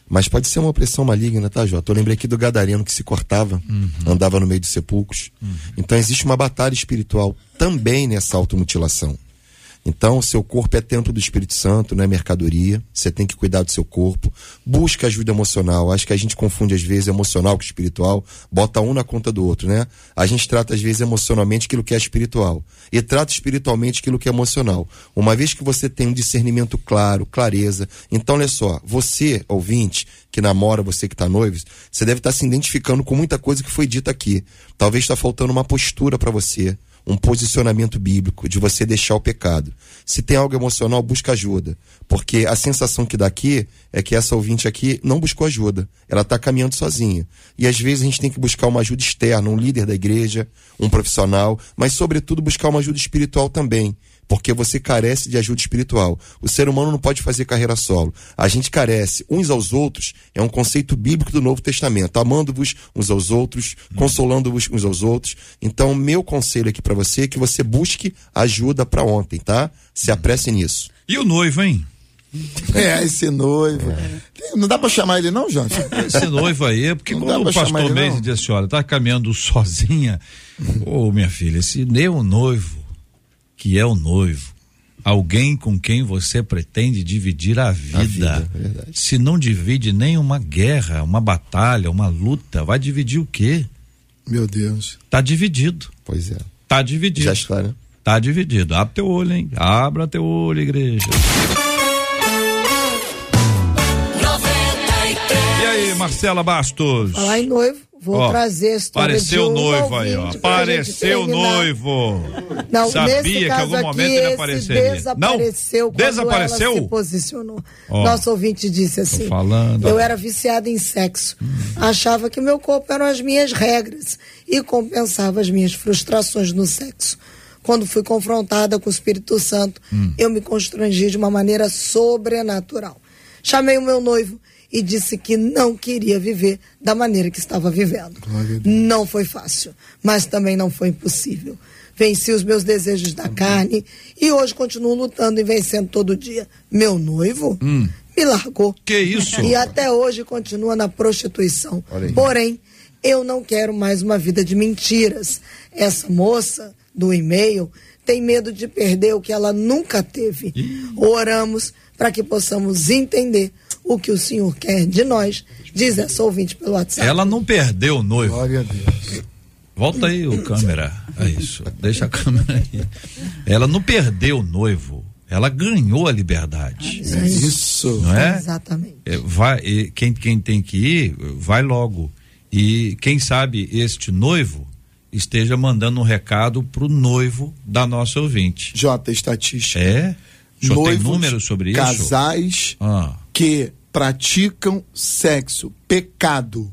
mas pode ser uma opressão maligna, tá, Jota? Eu lembrei aqui do gadareno que se cortava, uhum. andava no meio de sepulcros. Uhum. Então existe uma batalha espiritual também nessa automutilação. Então, seu corpo é templo do Espírito Santo, não é mercadoria. Você tem que cuidar do seu corpo. Busca ajuda emocional. Acho que a gente confunde às vezes emocional com espiritual, bota um na conta do outro, né? A gente trata às vezes emocionalmente aquilo que é espiritual e trata espiritualmente aquilo que é emocional. Uma vez que você tem um discernimento claro, clareza, então olha só, você, ouvinte, que namora, você que está noivo, você deve estar tá se identificando com muita coisa que foi dita aqui. Talvez está faltando uma postura para você um posicionamento bíblico de você deixar o pecado. Se tem algo emocional, busca ajuda. Porque a sensação que dá aqui é que essa ouvinte aqui não buscou ajuda. Ela está caminhando sozinha. E às vezes a gente tem que buscar uma ajuda externa, um líder da igreja, um profissional, mas sobretudo buscar uma ajuda espiritual também porque você carece de ajuda espiritual. O ser humano não pode fazer carreira solo. A gente carece uns aos outros, é um conceito bíblico do Novo Testamento, amando-vos uns aos outros, consolando-vos uns aos outros. Então, meu conselho aqui para você é que você busque ajuda para ontem, tá? Se apresse nisso. E o noivo, hein? É, esse noivo. É. Não dá pra chamar ele, não, Jorge? Esse noivo aí, porque não quando o pastor Mendes disse: olha, tá caminhando sozinha. Ô, oh, minha filha, esse meu noivo que é o noivo, alguém com quem você pretende dividir a vida. A vida é Se não divide nem uma guerra, uma batalha, uma luta, vai dividir o quê? Meu Deus. Tá dividido. Pois é. Tá dividido. Já está, né? Tá dividido. Abre teu olho, hein? Abra teu olho, igreja. E aí, Marcela Bastos? Falar em noivo. Vou ó, trazer a história Apareceu o noivo aí, ó. Apareceu o noivo. Não, Sabia que em algum momento ele apareceria. Desapareceu não? Desapareceu? se posicionou. Ó, Nosso ouvinte disse assim: falando, Eu era viciada em sexo. Hum. Achava que meu corpo eram as minhas regras e compensava as minhas frustrações no sexo. Quando fui confrontada com o Espírito Santo, hum. eu me constrangi de uma maneira sobrenatural. Chamei o meu noivo e disse que não queria viver da maneira que estava vivendo. Não foi fácil, mas também não foi impossível. venci os meus desejos da carne e hoje continuo lutando e vencendo todo dia. Meu noivo me largou. Que isso? E até hoje continua na prostituição. Porém, eu não quero mais uma vida de mentiras. Essa moça do e-mail tem medo de perder o que ela nunca teve. Oramos para que possamos entender o que o Senhor quer de nós, diz essa ouvinte pelo WhatsApp. Ela não perdeu o noivo. Glória a Deus. Volta aí o câmera. É isso. Deixa a câmera aí. Ela não perdeu o noivo. Ela ganhou a liberdade. Isso. Isso. Não é? Exatamente. É, vai, e quem, quem tem que ir, vai logo. E quem sabe este noivo esteja mandando um recado pro noivo da nossa ouvinte. Jota, estatística. É? Senhor tem Noivos, números sobre isso? Casais Ah, que praticam sexo, pecado,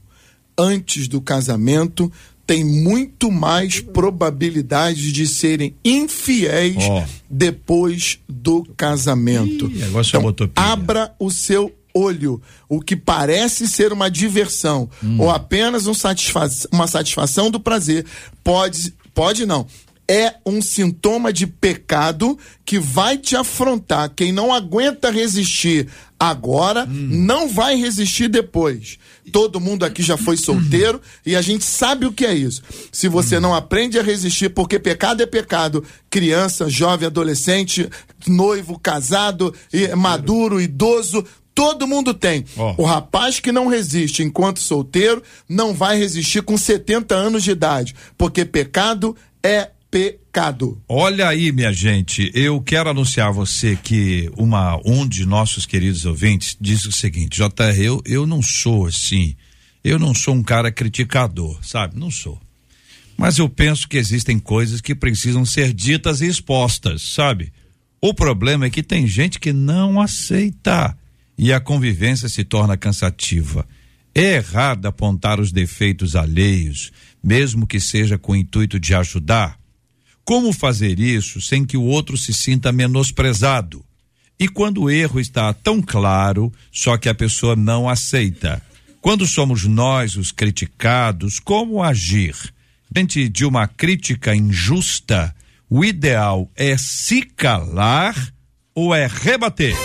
antes do casamento, têm muito mais probabilidade de serem infiéis Ó. depois do casamento. Ih, agora o senhor botou pilha. abra o seu olho. O que parece ser uma diversão Hum. ou apenas um satisfa uma satisfação do prazer pode, pode não. É um sintoma de pecado que vai te afrontar. Quem não aguenta resistir agora, Hum. não vai resistir depois. Todo mundo aqui já foi solteiro e a gente sabe o que é isso. Se Hum. você não aprende a resistir, porque pecado é pecado, criança, jovem, adolescente, noivo, casado, e- maduro, idoso, todo mundo tem. Ó. O rapaz que não resiste enquanto solteiro não vai resistir com 70 anos de idade, porque pecado é pecado. Olha aí, minha gente, eu quero anunciar a você que uma, um de nossos queridos ouvintes disse o seguinte, JR, eu, eu não sou assim, eu não sou um cara criticador, sabe? Não sou. Mas eu penso que existem coisas que precisam ser ditas e expostas, sabe? O problema é que tem gente que não aceita e a convivência se torna cansativa. É errado apontar os defeitos alheios, mesmo que seja com o intuito de ajudar. Como fazer isso sem que o outro se sinta menosprezado? E quando o erro está tão claro, só que a pessoa não aceita? Quando somos nós os criticados, como agir? Diante de uma crítica injusta, o ideal é se calar ou é rebater?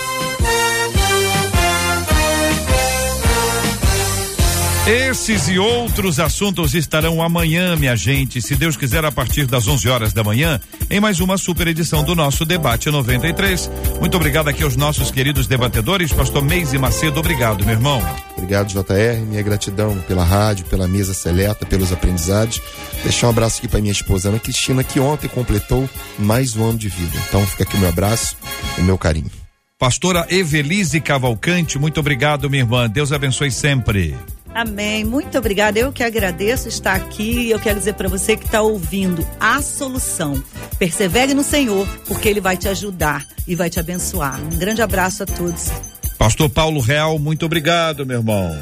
Esses e outros assuntos estarão amanhã, minha gente, se Deus quiser, a partir das 11 horas da manhã, em mais uma super edição do nosso Debate 93. Muito obrigado aqui aos nossos queridos debatedores, Pastor Meise Macedo, obrigado, meu irmão. Obrigado, JR. Minha gratidão pela rádio, pela mesa seleta, pelos aprendizados. Deixar um abraço aqui para minha esposa Ana Cristina, que ontem completou mais um ano de vida. Então fica aqui o meu abraço, o meu carinho. Pastora Evelise Cavalcante, muito obrigado, minha irmã. Deus abençoe sempre. Amém. Muito obrigada. Eu que agradeço estar aqui e eu quero dizer para você que está ouvindo a solução. Persevere no Senhor, porque Ele vai te ajudar e vai te abençoar. Um grande abraço a todos. Pastor Paulo Real, muito obrigado, meu irmão.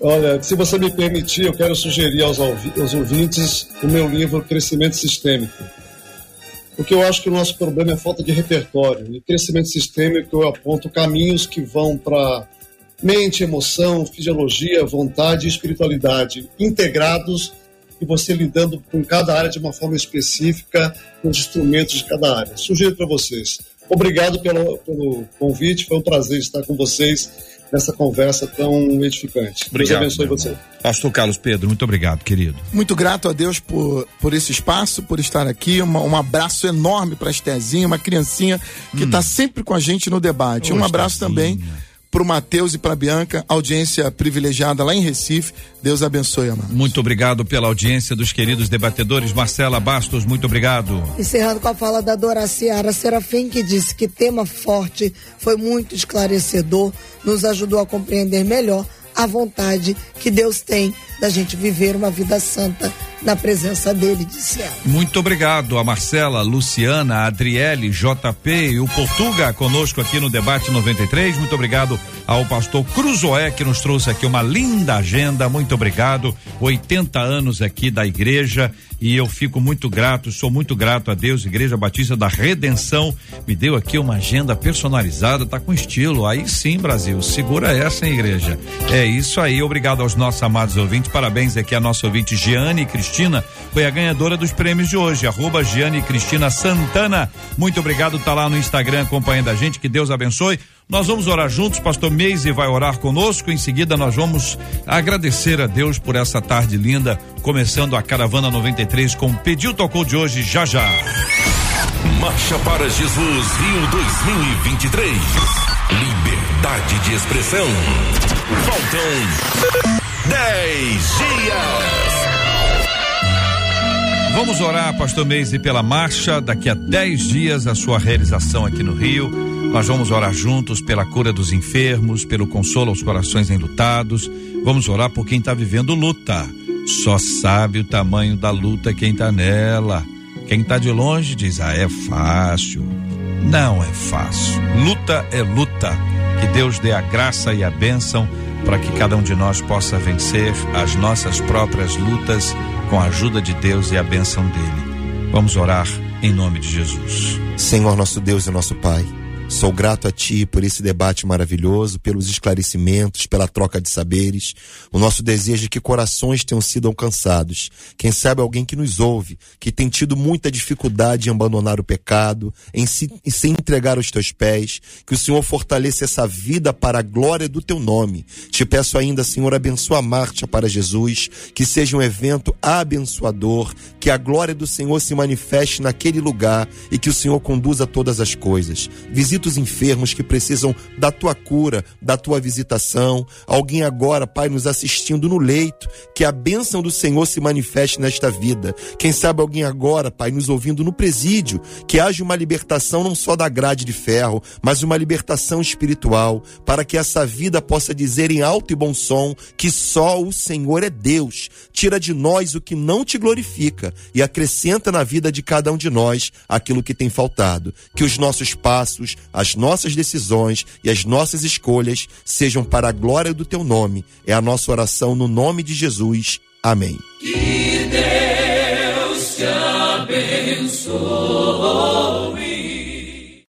Olha, se você me permitir, eu quero sugerir aos, aos ouvintes o meu livro Crescimento Sistêmico. Porque eu acho que o nosso problema é falta de repertório. E crescimento sistêmico eu aponto caminhos que vão para mente, emoção, fisiologia, vontade e espiritualidade integrados e você lidando com cada área de uma forma específica, com os instrumentos de cada área. Sugiro para vocês. Obrigado pelo, pelo convite, foi um prazer estar com vocês nessa conversa tão edificante. Obrigado, Deus abençoe você. Pastor Carlos Pedro, muito obrigado, querido. Muito grato a Deus por, por esse espaço, por estar aqui. Uma- um abraço enorme para a Estezinha, uma criancinha que está sempre com a gente no debate. Ô, um abraço Estezinha. também para o Matheus e para Bianca, audiência privilegiada lá em Recife. Deus abençoe, amado. Muito obrigado pela audiência dos queridos debatedores. Marcela Bastos, muito obrigado. Encerrando com a fala da Doraciara Serafim, que disse que tema forte foi muito esclarecedor, nos ajudou a compreender melhor a vontade que Deus tem da gente viver uma vida santa na presença dele, disse ela. Muito obrigado a Marcela, Luciana, Adriele, JP e o Portuga conosco aqui no Debate 93. Muito obrigado ao pastor Cruzoé, que nos trouxe aqui uma linda agenda. Muito obrigado. 80 anos aqui da igreja e eu fico muito grato, sou muito grato a Deus, Igreja Batista da Redenção, me deu aqui uma agenda personalizada, tá com estilo. Aí sim, Brasil, segura essa, hein, igreja. É isso aí, obrigado aos nossos amados ouvintes. Parabéns aqui a nossa ouvinte Giane Cristina, foi a ganhadora dos prêmios de hoje. Arroba Giane Cristina Santana. Muito obrigado, tá lá no Instagram acompanhando a gente. Que Deus abençoe. Nós vamos orar juntos, pastor Meise vai orar conosco. Em seguida, nós vamos agradecer a Deus por essa tarde linda, começando a Caravana 93 com o Pediu Tocou de hoje, já já. Marcha para Jesus Rio 2023. Liberdade de expressão. Faltam 10 dias. Vamos orar, pastor Meise, pela marcha. Daqui a 10 dias, a sua realização aqui no Rio. Nós vamos orar juntos pela cura dos enfermos, pelo consolo aos corações enlutados. Vamos orar por quem está vivendo luta. Só sabe o tamanho da luta quem está nela. Quem está de longe diz: Ah, é fácil. Não é fácil. Luta é luta. Que Deus dê a graça e a bênção para que cada um de nós possa vencer as nossas próprias lutas com a ajuda de Deus e a bênção dele. Vamos orar em nome de Jesus. Senhor, nosso Deus e nosso Pai. Sou grato a Ti por esse debate maravilhoso, pelos esclarecimentos, pela troca de saberes. O nosso desejo é que corações tenham sido alcançados. Quem sabe alguém que nos ouve, que tem tido muita dificuldade em abandonar o pecado, em se, em se entregar aos Teus pés. Que o Senhor fortaleça essa vida para a glória do Teu nome. Te peço ainda, Senhor, abençoa a marcha para Jesus, que seja um evento abençoador, que a glória do Senhor se manifeste naquele lugar e que o Senhor conduza todas as coisas. Visita visita os enfermos que precisam da tua cura, da tua visitação. Alguém agora, Pai, nos assistindo no leito, que a bênção do Senhor se manifeste nesta vida. Quem sabe alguém agora, Pai, nos ouvindo no presídio, que haja uma libertação não só da grade de ferro, mas uma libertação espiritual, para que essa vida possa dizer em alto e bom som que só o Senhor é Deus. Tira de nós o que não te glorifica e acrescenta na vida de cada um de nós aquilo que tem faltado. Que os nossos passos, as nossas decisões e as nossas escolhas sejam para a glória do teu nome. É a nossa oração no nome de Jesus. Amém. Que Deus te abençoe.